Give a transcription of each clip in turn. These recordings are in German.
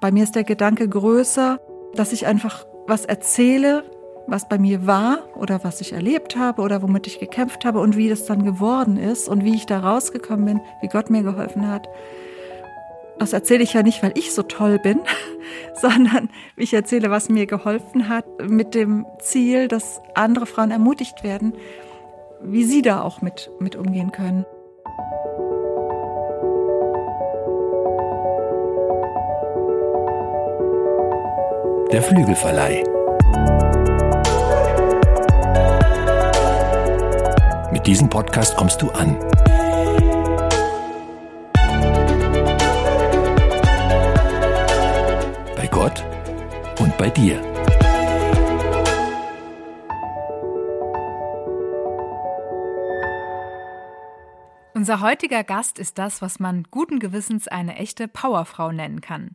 Bei mir ist der Gedanke größer, dass ich einfach was erzähle, was bei mir war oder was ich erlebt habe oder womit ich gekämpft habe und wie das dann geworden ist und wie ich da rausgekommen bin, wie Gott mir geholfen hat. Das erzähle ich ja nicht, weil ich so toll bin, sondern ich erzähle, was mir geholfen hat, mit dem Ziel, dass andere Frauen ermutigt werden, wie sie da auch mit, mit umgehen können. Der Flügelverleih. Mit diesem Podcast kommst du an. Bei Gott und bei dir. Unser heutiger Gast ist das, was man guten Gewissens eine echte Powerfrau nennen kann.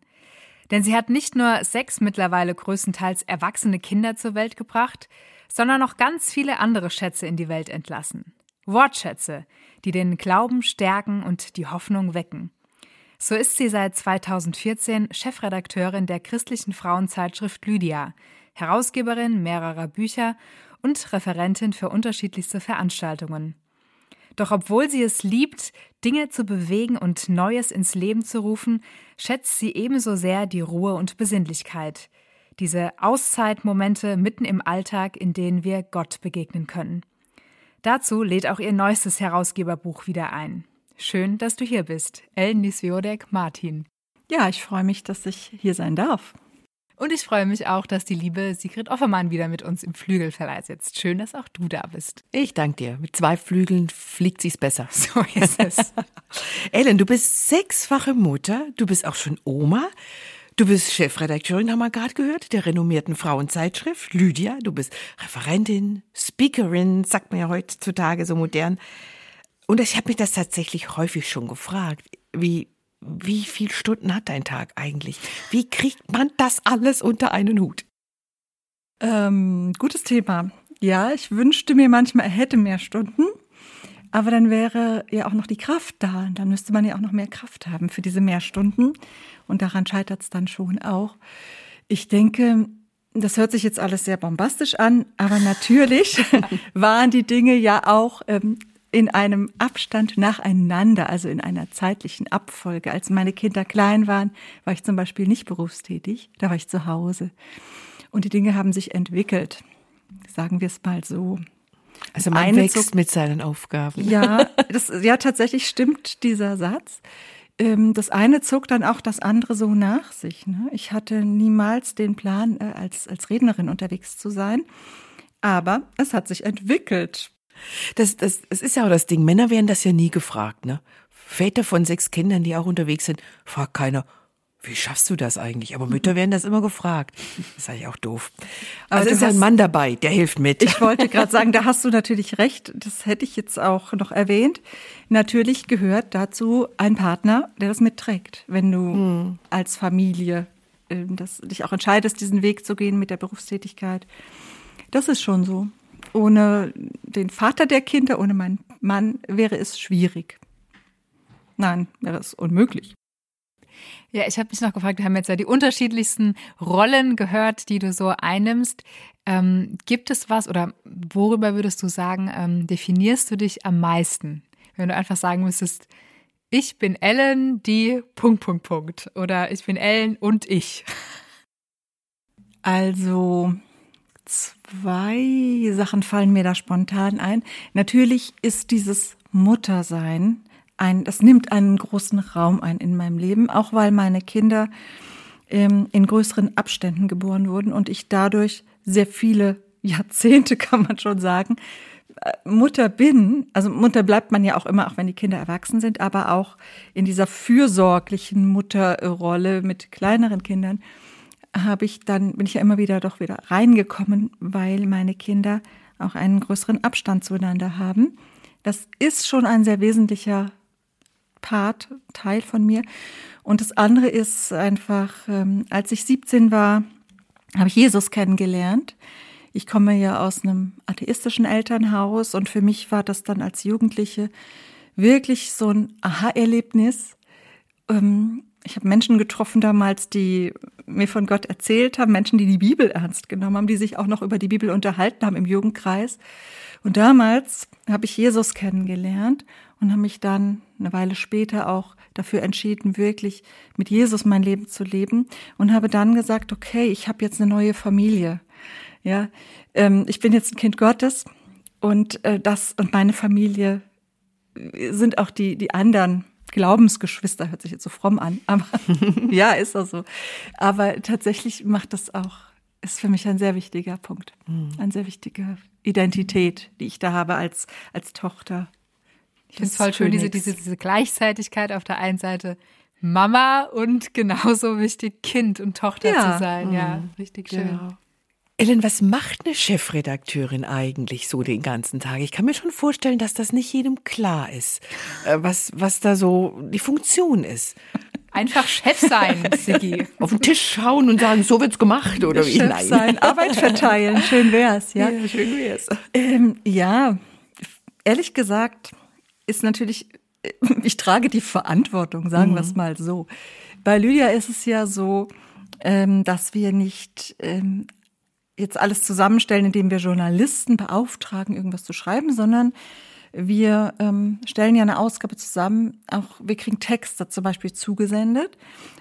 Denn sie hat nicht nur sechs mittlerweile größtenteils erwachsene Kinder zur Welt gebracht, sondern noch ganz viele andere Schätze in die Welt entlassen. Wortschätze, die den Glauben stärken und die Hoffnung wecken. So ist sie seit 2014 Chefredakteurin der christlichen Frauenzeitschrift Lydia, Herausgeberin mehrerer Bücher und Referentin für unterschiedlichste Veranstaltungen. Doch obwohl sie es liebt, Dinge zu bewegen und Neues ins Leben zu rufen, schätzt sie ebenso sehr die Ruhe und Besinnlichkeit. Diese Auszeitmomente mitten im Alltag, in denen wir Gott begegnen können. Dazu lädt auch ihr neuestes Herausgeberbuch wieder ein. Schön, dass du hier bist. Ellen Nisviodek Martin. Ja, ich freue mich, dass ich hier sein darf. Und ich freue mich auch, dass die liebe Sigrid Offermann wieder mit uns im Flügelverleih sitzt. Schön, dass auch du da bist. Ich danke dir. Mit zwei Flügeln fliegt sie's besser. So ist es. Ellen, du bist sechsfache Mutter, du bist auch schon Oma. Du bist Chefredakteurin, haben wir gerade gehört, der renommierten Frauenzeitschrift Lydia. Du bist Referentin, Speakerin, sagt man ja heutzutage so modern. Und ich habe mich das tatsächlich häufig schon gefragt. Wie, wie viele Stunden hat dein Tag eigentlich? Wie kriegt man das alles unter einen Hut? Ähm, gutes Thema. Ja, ich wünschte mir manchmal, er hätte mehr Stunden. Aber dann wäre ja auch noch die Kraft da. Dann müsste man ja auch noch mehr Kraft haben für diese mehr Stunden. Und daran scheitert es dann schon auch. Ich denke, das hört sich jetzt alles sehr bombastisch an, aber natürlich waren die Dinge ja auch ähm, in einem Abstand nacheinander, also in einer zeitlichen Abfolge. Als meine Kinder klein waren, war ich zum Beispiel nicht berufstätig, da war ich zu Hause. Und die Dinge haben sich entwickelt, sagen wir es mal so. Also man Eine wächst mit seinen Aufgaben. Ja, das, ja, tatsächlich stimmt dieser Satz. Ähm, das eine zog dann auch das andere so nach sich. Ne? Ich hatte niemals den Plan, äh, als, als Rednerin unterwegs zu sein. Aber es hat sich entwickelt. Das, das, das ist ja auch das Ding. Männer werden das ja nie gefragt, ne? Väter von sechs Kindern, die auch unterwegs sind, fragt keiner, wie schaffst du das eigentlich? Aber Mütter werden das immer gefragt. Das ist eigentlich auch doof. Also ist ja ein Mann dabei, der hilft mit. Ich wollte gerade sagen, da hast du natürlich recht. Das hätte ich jetzt auch noch erwähnt. Natürlich gehört dazu ein Partner, der das mitträgt. Wenn du hm. als Familie äh, das, dich auch entscheidest, diesen Weg zu gehen mit der Berufstätigkeit. Das ist schon so. Ohne den Vater der Kinder, ohne meinen Mann wäre es schwierig. Nein, wäre es unmöglich. Ja, ich habe mich noch gefragt, wir haben jetzt ja die unterschiedlichsten Rollen gehört, die du so einnimmst. Ähm, gibt es was oder worüber würdest du sagen, ähm, definierst du dich am meisten? Wenn du einfach sagen müsstest, ich bin Ellen, die Punkt, Punkt, Punkt. Oder ich bin Ellen und ich. Also, Zwei Sachen fallen mir da spontan ein. Natürlich ist dieses Muttersein ein, das nimmt einen großen Raum ein in meinem Leben, auch weil meine Kinder ähm, in größeren Abständen geboren wurden und ich dadurch sehr viele Jahrzehnte, kann man schon sagen, äh, Mutter bin, also Mutter bleibt man ja auch immer, auch wenn die Kinder erwachsen sind, aber auch in dieser fürsorglichen Mutterrolle mit kleineren Kindern habe ich dann, bin ich ja immer wieder doch wieder reingekommen, weil meine Kinder auch einen größeren Abstand zueinander haben. Das ist schon ein sehr wesentlicher Part, Teil von mir. Und das andere ist einfach, ähm, als ich 17 war, habe ich Jesus kennengelernt. Ich komme ja aus einem atheistischen Elternhaus und für mich war das dann als Jugendliche wirklich so ein Aha-Erlebnis. Ähm, ich habe Menschen getroffen damals, die mir von Gott erzählt haben, Menschen, die die Bibel ernst genommen haben, die sich auch noch über die Bibel unterhalten haben im Jugendkreis. Und damals habe ich Jesus kennengelernt und habe mich dann eine Weile später auch dafür entschieden, wirklich mit Jesus mein Leben zu leben und habe dann gesagt, okay, ich habe jetzt eine neue Familie. Ja, ähm, ich bin jetzt ein Kind Gottes und äh, das und meine Familie sind auch die die anderen Glaubensgeschwister hört sich jetzt so fromm an, aber ja, ist auch so. Aber tatsächlich macht das auch, ist für mich ein sehr wichtiger Punkt. Mhm. Eine sehr wichtige Identität, die ich da habe als, als Tochter. Ich finde es voll schön, diese, diese, diese Gleichzeitigkeit auf der einen Seite Mama und genauso wichtig Kind und Tochter ja. zu sein. Ja, mhm. richtig schön. Genau. Ellen, was macht eine Chefredakteurin eigentlich so den ganzen Tag? Ich kann mir schon vorstellen, dass das nicht jedem klar ist, äh, was, was da so die Funktion ist. Einfach Chef sein, Sigi. Auf den Tisch schauen und sagen, so wird's gemacht oder wie? Chef Nein. sein, Arbeit verteilen, schön wär's, ja. ja schön wär's. Ähm, ja, ehrlich gesagt ist natürlich, äh, ich trage die Verantwortung, sagen mhm. wir es mal so. Bei Lydia ist es ja so, ähm, dass wir nicht ähm, jetzt alles zusammenstellen, indem wir Journalisten beauftragen, irgendwas zu schreiben, sondern wir ähm, stellen ja eine Ausgabe zusammen. Auch wir kriegen Texte zum Beispiel zugesendet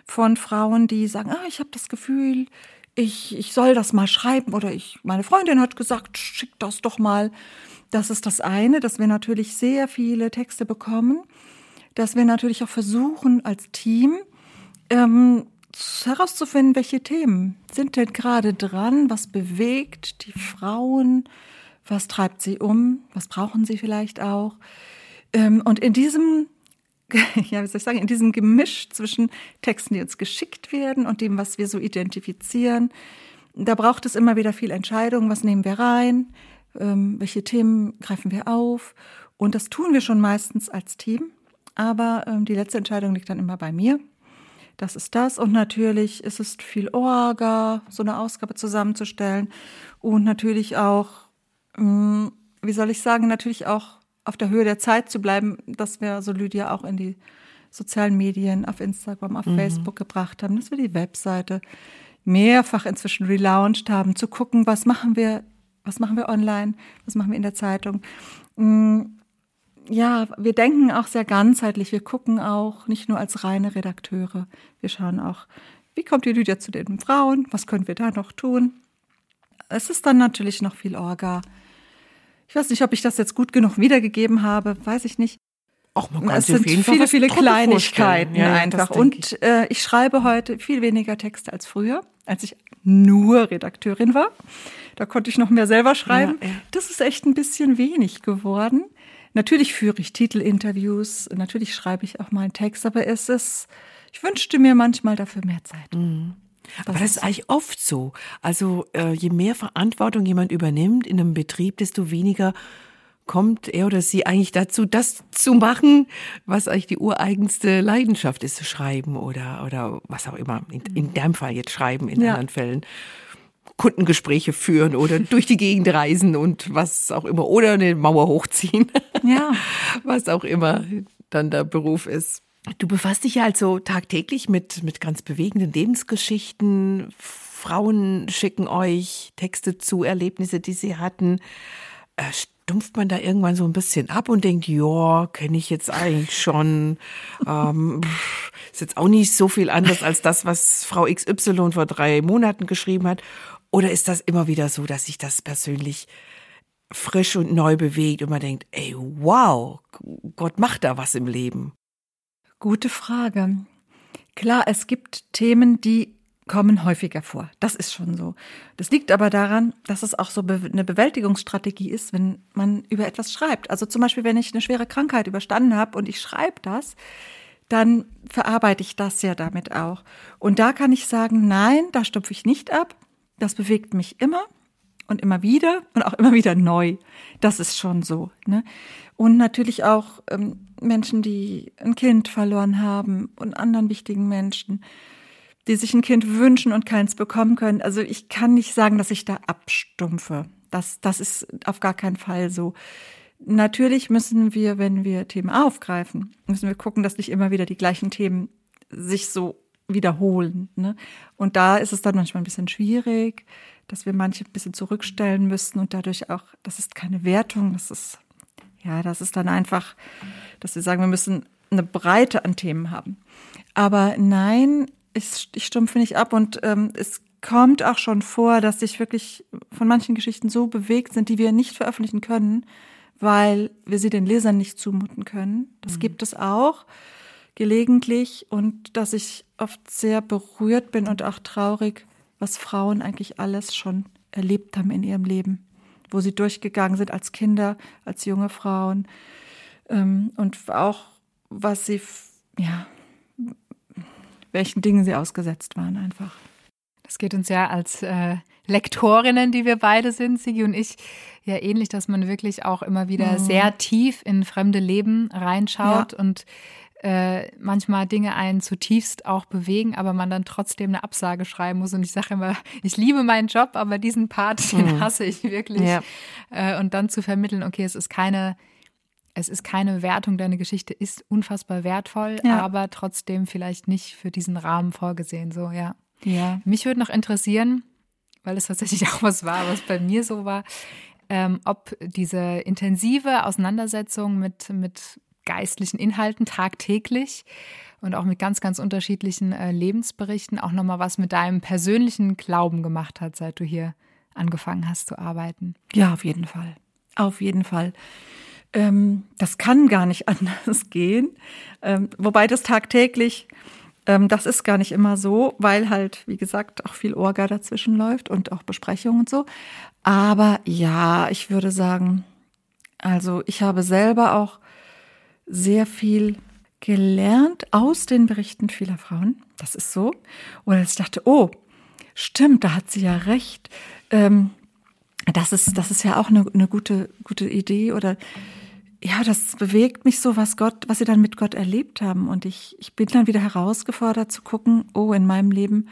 von Frauen, die sagen, ah, ich habe das Gefühl, ich, ich soll das mal schreiben oder ich, meine Freundin hat gesagt, schick das doch mal. Das ist das eine, dass wir natürlich sehr viele Texte bekommen, dass wir natürlich auch versuchen als Team ähm, herauszufinden, welche Themen sind denn gerade dran, was bewegt die Frauen, was treibt sie um, was brauchen sie vielleicht auch. Ähm, und in diesem, ja, wie soll ich sagen, in diesem Gemisch zwischen Texten, die uns geschickt werden und dem, was wir so identifizieren, da braucht es immer wieder viel Entscheidung, was nehmen wir rein, ähm, welche Themen greifen wir auf. Und das tun wir schon meistens als Team. Aber ähm, die letzte Entscheidung liegt dann immer bei mir. Das ist das. Und natürlich ist es viel Orga, so eine Ausgabe zusammenzustellen. Und natürlich auch, ähm, wie soll ich sagen, natürlich auch auf der Höhe der Zeit zu bleiben, dass wir so Lydia auch in die sozialen Medien, auf Instagram, auf mhm. Facebook gebracht haben, dass wir die Webseite mehrfach inzwischen relaunched haben, zu gucken, was machen wir was machen wir online? Was machen wir in der Zeitung? Ja, wir denken auch sehr ganzheitlich. Wir gucken auch nicht nur als reine Redakteure. Wir schauen auch, wie kommt die Lydia zu den Frauen? Was können wir da noch tun? Es ist dann natürlich noch viel Orga. Ich weiß nicht, ob ich das jetzt gut genug wiedergegeben habe, weiß ich nicht. Auch man kann es sind viele, viele Kleinigkeiten ja, einfach. Und ich. Äh, ich schreibe heute viel weniger Texte als früher, als ich nur Redakteurin war. Da konnte ich noch mehr selber schreiben. Ja, ja. Das ist echt ein bisschen wenig geworden. Natürlich führe ich Titelinterviews, natürlich schreibe ich auch mal einen Text, aber es ist, ich wünschte mir manchmal dafür mehr Zeit. Mhm. Aber das ist eigentlich oft so. Also äh, je mehr Verantwortung jemand übernimmt in einem Betrieb, desto weniger kommt er oder sie eigentlich dazu, das zu machen, was eigentlich die ureigenste Leidenschaft ist, zu schreiben oder, oder was auch immer. In, in deinem Fall jetzt schreiben, in ja. anderen Fällen. Kundengespräche führen oder durch die Gegend reisen und was auch immer oder eine Mauer hochziehen. Ja. Was auch immer dann der Beruf ist. Du befasst dich ja also tagtäglich mit, mit ganz bewegenden Lebensgeschichten. Frauen schicken euch Texte zu, Erlebnisse, die sie hatten. Äh, stumpft man da irgendwann so ein bisschen ab und denkt, ja, kenne ich jetzt eigentlich schon. Ähm, ist jetzt auch nicht so viel anders als das, was Frau XY vor drei Monaten geschrieben hat. Oder ist das immer wieder so, dass sich das persönlich frisch und neu bewegt und man denkt, ey, wow, Gott macht da was im Leben? Gute Frage. Klar, es gibt Themen, die kommen häufiger vor. Das ist schon so. Das liegt aber daran, dass es auch so eine Bewältigungsstrategie ist, wenn man über etwas schreibt. Also zum Beispiel, wenn ich eine schwere Krankheit überstanden habe und ich schreibe das, dann verarbeite ich das ja damit auch. Und da kann ich sagen, nein, da stupfe ich nicht ab. Das bewegt mich immer und immer wieder und auch immer wieder neu. Das ist schon so. Ne? Und natürlich auch ähm, Menschen, die ein Kind verloren haben und anderen wichtigen Menschen die sich ein Kind wünschen und keins bekommen können. Also ich kann nicht sagen, dass ich da abstumpfe. Das, das ist auf gar keinen Fall so. Natürlich müssen wir, wenn wir Themen aufgreifen, müssen wir gucken, dass nicht immer wieder die gleichen Themen sich so wiederholen. Ne? Und da ist es dann manchmal ein bisschen schwierig, dass wir manche ein bisschen zurückstellen müssten und dadurch auch, das ist keine Wertung, das ist, ja, das ist dann einfach, dass wir sagen, wir müssen eine Breite an Themen haben. Aber nein, ich, ich stumpfe nicht ab und ähm, es kommt auch schon vor, dass sich wirklich von manchen Geschichten so bewegt sind, die wir nicht veröffentlichen können, weil wir sie den Lesern nicht zumuten können. Das mhm. gibt es auch gelegentlich und dass ich oft sehr berührt bin und auch traurig, was Frauen eigentlich alles schon erlebt haben in ihrem Leben, wo sie durchgegangen sind als Kinder, als junge Frauen ähm, und auch was sie, ja, welchen Dingen sie ausgesetzt waren einfach. Das geht uns ja als äh, Lektorinnen, die wir beide sind, Sigi und ich, ja ähnlich, dass man wirklich auch immer wieder mhm. sehr tief in fremde Leben reinschaut ja. und äh, manchmal Dinge einen zutiefst auch bewegen, aber man dann trotzdem eine Absage schreiben muss. Und ich sage immer, ich liebe meinen Job, aber diesen Part, den mhm. hasse ich wirklich. Ja. Äh, und dann zu vermitteln, okay, es ist keine es ist keine Wertung, deine Geschichte ist unfassbar wertvoll, ja. aber trotzdem vielleicht nicht für diesen Rahmen vorgesehen. So, ja. Ja. Mich würde noch interessieren, weil es tatsächlich auch was war, was bei mir so war, ähm, ob diese intensive Auseinandersetzung mit, mit geistlichen Inhalten tagtäglich und auch mit ganz, ganz unterschiedlichen äh, Lebensberichten auch nochmal was mit deinem persönlichen Glauben gemacht hat, seit du hier angefangen hast zu arbeiten. Ja, auf jeden Fall. Auf jeden Fall. Ähm, das kann gar nicht anders gehen. Ähm, wobei das tagtäglich ähm, das ist gar nicht immer so, weil halt, wie gesagt, auch viel Orga dazwischen läuft und auch Besprechungen und so. Aber ja, ich würde sagen, also ich habe selber auch sehr viel gelernt aus den Berichten vieler Frauen. Das ist so. Oder ich dachte, oh, stimmt, da hat sie ja recht. Ähm, das ist, das ist ja auch eine, eine gute, gute Idee oder ja, das bewegt mich so, was Gott, was sie dann mit Gott erlebt haben. Und ich, ich bin dann wieder herausgefordert zu gucken, oh, in meinem Leben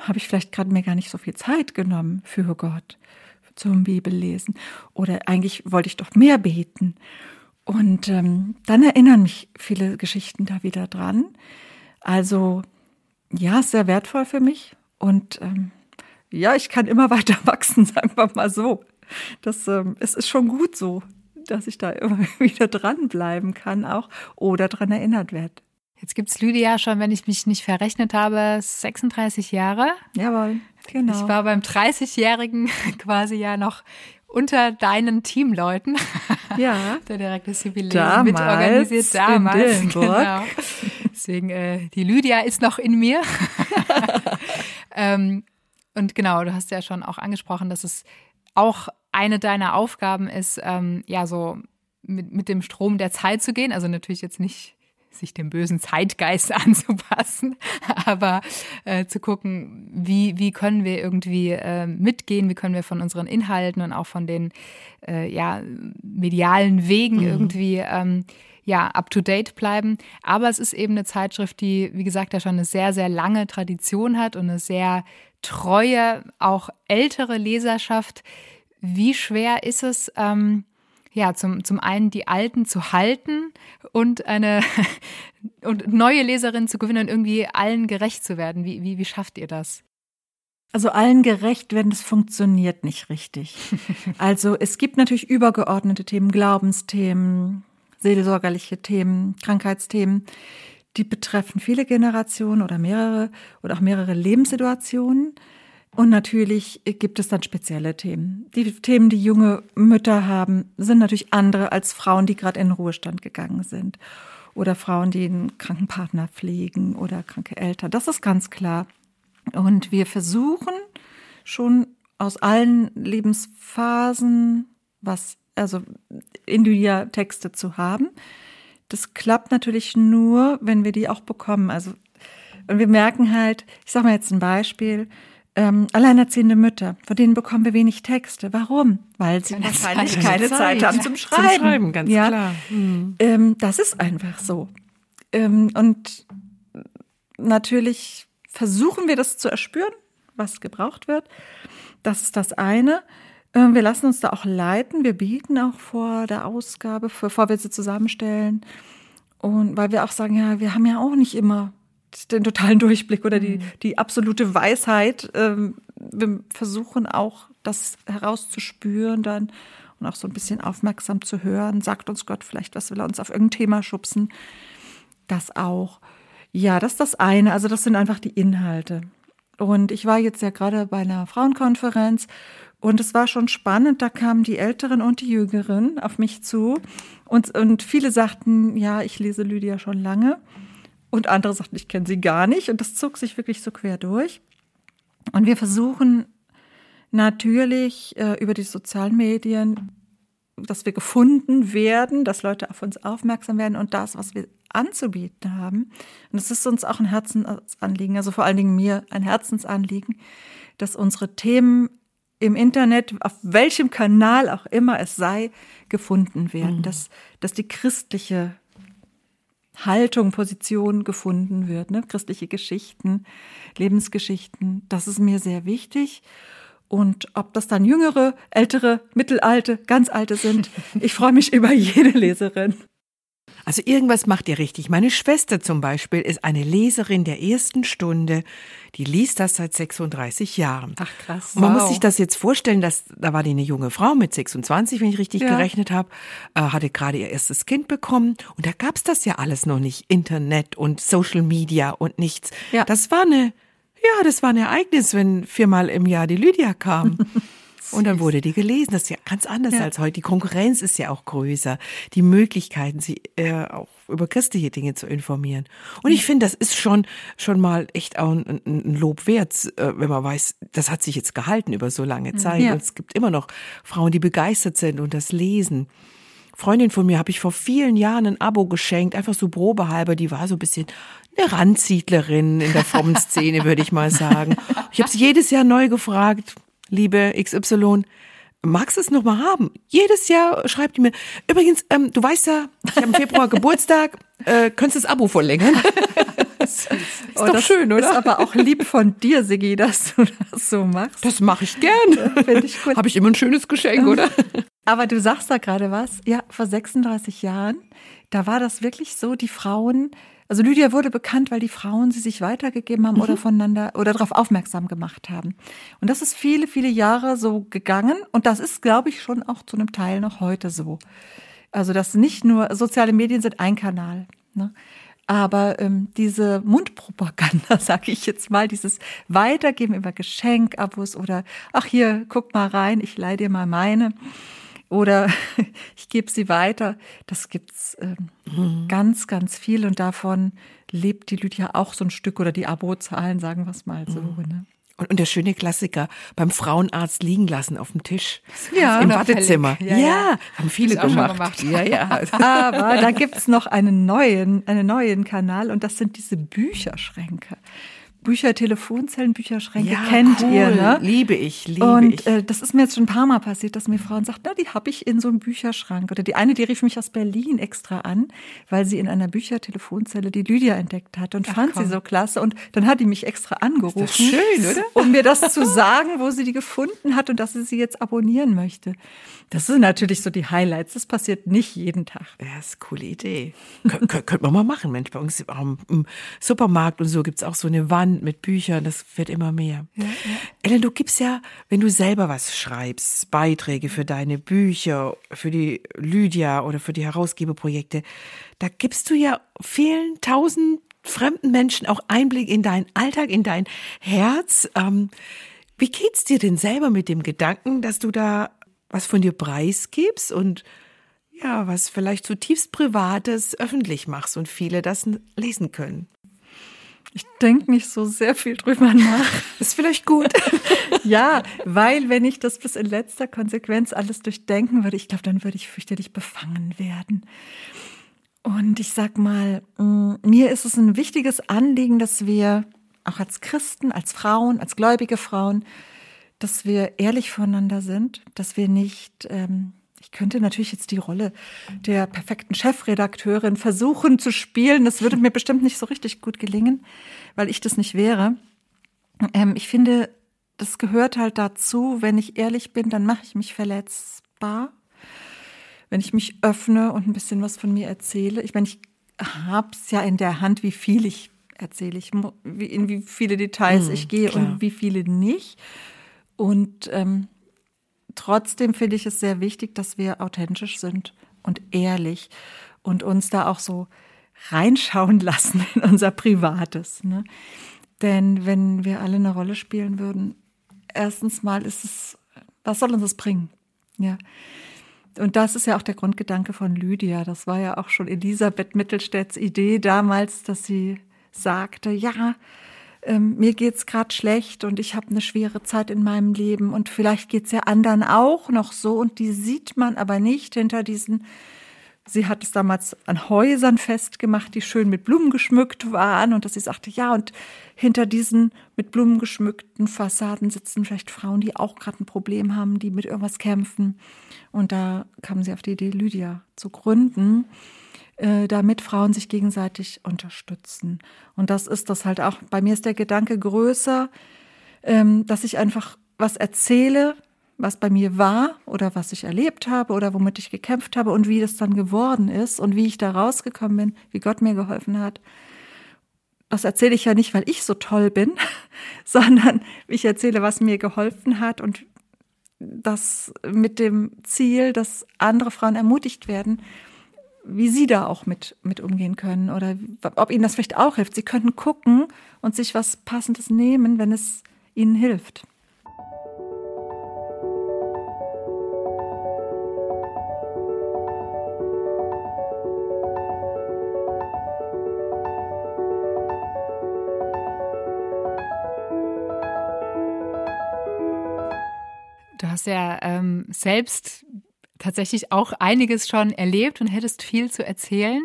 habe ich vielleicht gerade mir gar nicht so viel Zeit genommen für Gott, zum Bibellesen. Oder eigentlich wollte ich doch mehr beten. Und ähm, dann erinnern mich viele Geschichten da wieder dran. Also ja, sehr wertvoll für mich. Und ähm, ja, ich kann immer weiter wachsen, sagen wir mal so. Das, ähm, es ist schon gut so dass ich da immer wieder dranbleiben kann auch oder dran erinnert werde. Jetzt gibt es Lydia schon, wenn ich mich nicht verrechnet habe, 36 Jahre. Jawohl, genau. Ich war beim 30-Jährigen quasi ja noch unter deinen Teamleuten. Ja. Der direkte Jubiläum mitorganisiert damals. In genau. Deswegen, äh, die Lydia ist noch in mir. ähm, und genau, du hast ja schon auch angesprochen, dass es auch eine deiner Aufgaben ist, ähm, ja, so mit, mit dem Strom der Zeit zu gehen. Also natürlich jetzt nicht sich dem bösen Zeitgeist anzupassen, aber äh, zu gucken, wie, wie können wir irgendwie äh, mitgehen, wie können wir von unseren Inhalten und auch von den äh, ja, medialen Wegen mhm. irgendwie ähm, ja, up to date bleiben. Aber es ist eben eine Zeitschrift, die, wie gesagt, ja schon eine sehr, sehr lange Tradition hat und eine sehr treue, auch ältere Leserschaft, wie schwer ist es, ähm, ja, zum, zum einen die Alten zu halten und eine und neue Leserinnen zu gewinnen und irgendwie allen gerecht zu werden? Wie, wie, wie schafft ihr das? Also allen gerecht werden, das funktioniert nicht richtig. Also es gibt natürlich übergeordnete Themen, Glaubensthemen, seelsorgerliche Themen, Krankheitsthemen, die betreffen viele Generationen oder mehrere oder auch mehrere Lebenssituationen. Und natürlich gibt es dann spezielle Themen. Die Themen, die junge Mütter haben, sind natürlich andere als Frauen, die gerade in den Ruhestand gegangen sind. Oder Frauen, die einen kranken Partner pflegen oder kranke Eltern. Das ist ganz klar. Und wir versuchen schon aus allen Lebensphasen was, also individuelle Texte zu haben. Das klappt natürlich nur, wenn wir die auch bekommen. Also, und wir merken halt, ich sage mal jetzt ein Beispiel, ähm, alleinerziehende Mütter, von denen bekommen wir wenig Texte. Warum? Weil sie keine wahrscheinlich Zeit, keine Zeit, Zeit haben zum Schreiben. Zum Schreiben, ganz ja. klar. Mhm. Ähm, das ist einfach so. Ähm, und natürlich versuchen wir das zu erspüren, was gebraucht wird. Das ist das eine. Ähm, wir lassen uns da auch leiten. Wir bieten auch vor der Ausgabe, bevor wir sie zusammenstellen. Und weil wir auch sagen, ja, wir haben ja auch nicht immer den totalen Durchblick oder die, die absolute Weisheit. Ähm, wir versuchen auch, das herauszuspüren dann und auch so ein bisschen aufmerksam zu hören. Sagt uns Gott vielleicht, was will er uns auf irgendein Thema schubsen? Das auch. Ja, das ist das eine. Also das sind einfach die Inhalte. Und ich war jetzt ja gerade bei einer Frauenkonferenz und es war schon spannend, da kamen die Älteren und die Jüngeren auf mich zu. Und, und viele sagten, ja, ich lese Lydia schon lange. Und andere sagten, ich kenne sie gar nicht. Und das zog sich wirklich so quer durch. Und wir versuchen natürlich äh, über die sozialen Medien, dass wir gefunden werden, dass Leute auf uns aufmerksam werden und das, was wir anzubieten haben. Und es ist uns auch ein Herzensanliegen, also vor allen Dingen mir ein Herzensanliegen, dass unsere Themen im Internet, auf welchem Kanal auch immer es sei, gefunden werden, mhm. dass, dass die christliche Haltung, Position gefunden wird, ne? christliche Geschichten, Lebensgeschichten. Das ist mir sehr wichtig. Und ob das dann jüngere, ältere, mittelalte, ganz alte sind, ich freue mich über jede Leserin. Also irgendwas macht ihr richtig. Meine Schwester zum Beispiel ist eine Leserin der ersten Stunde. Die liest das seit 36 Jahren. Ach krass. Und man wow. muss sich das jetzt vorstellen, dass da war die eine junge Frau mit 26, wenn ich richtig ja. gerechnet habe, äh, hatte gerade ihr erstes Kind bekommen und da gab's das ja alles noch nicht, Internet und Social Media und nichts. Ja. Das war eine ja, das war ein Ereignis, wenn viermal im Jahr die Lydia kam. Und dann wurde die gelesen. Das ist ja ganz anders ja. als heute. Die Konkurrenz ist ja auch größer. Die Möglichkeiten, sie äh, auch über christliche Dinge zu informieren. Und ich finde, das ist schon, schon mal echt auch ein, ein Lob wert, äh, wenn man weiß, das hat sich jetzt gehalten über so lange Zeit. Ja. Und es gibt immer noch Frauen, die begeistert sind und das lesen. Freundin von mir habe ich vor vielen Jahren ein Abo geschenkt, einfach so probehalber. Die war so ein bisschen eine Randsiedlerin in der Frommen-Szene, würde ich mal sagen. Ich habe sie jedes Jahr neu gefragt, liebe XY, magst du es noch mal haben? Jedes Jahr schreibt die mir, übrigens, ähm, du weißt ja, ich habe im Februar Geburtstag, äh, könntest du das Abo verlängern? ist oh, doch schön, oder? Ist aber auch lieb von dir, Sigi, dass du das so machst. Das mache ich gern. Finde ich gut. Habe ich immer ein schönes Geschenk, oder? Aber du sagst da gerade was. Ja, vor 36 Jahren, da war das wirklich so, die Frauen also Lydia wurde bekannt, weil die Frauen sie sich weitergegeben haben mhm. oder voneinander oder darauf aufmerksam gemacht haben. Und das ist viele, viele Jahre so gegangen und das ist, glaube ich, schon auch zu einem Teil noch heute so. Also das nicht nur soziale Medien sind ein Kanal, ne? aber ähm, diese Mundpropaganda, sage ich jetzt mal, dieses Weitergeben über Geschenkabos oder ach hier, guck mal rein, ich leih dir mal meine oder ich gebe sie weiter. Das gibt's ähm, mhm. ganz, ganz viel und davon lebt die Lydia auch so ein Stück oder die Abozahlen, sagen wir es mal so. Mhm. Ne? Und, und der schöne Klassiker beim Frauenarzt liegen lassen auf dem Tisch ja, im Wartezimmer. Ja, ja, ja, haben viele gemacht. gemacht. Ja, ja. Aber da gibt's noch einen neuen, einen neuen Kanal und das sind diese Bücherschränke. Bücher, Telefonzellen, Bücherschränke ja, kennt cool. ihr, ne? Liebe ich, liebe und, ich. Und äh, das ist mir jetzt schon ein paar Mal passiert, dass mir Frauen sagt, na, die habe ich in so einem Bücherschrank. Oder die eine, die rief mich aus Berlin extra an, weil sie in einer Büchertelefonzelle die Lydia entdeckt hat und Ach, fand komm. sie so klasse. Und dann hat die mich extra angerufen, ist schön, oder? um mir das zu sagen, wo sie die gefunden hat und dass sie sie jetzt abonnieren möchte. Das sind natürlich so die Highlights. Das passiert nicht jeden Tag. Ja, das ist eine coole Idee. Kön könnte man mal machen, Mensch. Bei uns im Supermarkt und so gibt's auch so eine Wand Wand mit Büchern, das wird immer mehr. Ja, ja. Ellen, du gibst ja, wenn du selber was schreibst, Beiträge für deine Bücher, für die Lydia oder für die Herausgeberprojekte, da gibst du ja vielen tausend fremden Menschen auch Einblick in deinen Alltag, in dein Herz. Ähm, wie geht's dir denn selber mit dem Gedanken, dass du da was von dir preisgibst und ja, was vielleicht zutiefst Privates öffentlich machst und viele das lesen können? Ich denke nicht so sehr viel drüber nach. ist vielleicht gut. ja, weil wenn ich das bis in letzter Konsequenz alles durchdenken würde, ich glaube, dann würde ich fürchterlich befangen werden. Und ich sag mal, mm, mir ist es ein wichtiges Anliegen, dass wir auch als Christen, als Frauen, als gläubige Frauen, dass wir ehrlich voneinander sind, dass wir nicht ähm, ich könnte natürlich jetzt die Rolle der perfekten Chefredakteurin versuchen zu spielen. Das würde mir bestimmt nicht so richtig gut gelingen, weil ich das nicht wäre. Ähm, ich finde, das gehört halt dazu. Wenn ich ehrlich bin, dann mache ich mich verletzbar. Wenn ich mich öffne und ein bisschen was von mir erzähle. Ich meine, ich habe es ja in der Hand, wie viel ich erzähle ich, in wie viele Details Mhm, ich gehe klar. und wie viele nicht. Und ähm, trotzdem finde ich es sehr wichtig, dass wir authentisch sind und ehrlich und uns da auch so reinschauen lassen in unser Privates. Ne? Denn wenn wir alle eine Rolle spielen würden, erstens mal ist es, was soll uns das bringen? Ja. Und das ist ja auch der Grundgedanke von Lydia. Das war ja auch schon Elisabeth Mittelstädts Idee damals, dass sie sagte, ja, ähm, mir geht's gerade schlecht und ich habe eine schwere Zeit in meinem Leben. Und vielleicht geht's ja anderen auch noch so. Und die sieht man aber nicht hinter diesen Sie hat es damals an Häusern festgemacht, die schön mit Blumen geschmückt waren. Und dass sie sagte, ja, und hinter diesen mit Blumen geschmückten Fassaden sitzen vielleicht Frauen, die auch gerade ein Problem haben, die mit irgendwas kämpfen. Und da kam sie auf die Idee, Lydia zu gründen, äh, damit Frauen sich gegenseitig unterstützen. Und das ist das halt auch, bei mir ist der Gedanke größer, ähm, dass ich einfach was erzähle, was bei mir war oder was ich erlebt habe oder womit ich gekämpft habe und wie das dann geworden ist und wie ich da rausgekommen bin, wie Gott mir geholfen hat. Das erzähle ich ja nicht, weil ich so toll bin, sondern ich erzähle, was mir geholfen hat und das mit dem Ziel, dass andere Frauen ermutigt werden, wie sie da auch mit, mit umgehen können oder ob ihnen das vielleicht auch hilft. Sie könnten gucken und sich was Passendes nehmen, wenn es ihnen hilft. Du hast ja ähm, selbst tatsächlich auch einiges schon erlebt und hättest viel zu erzählen.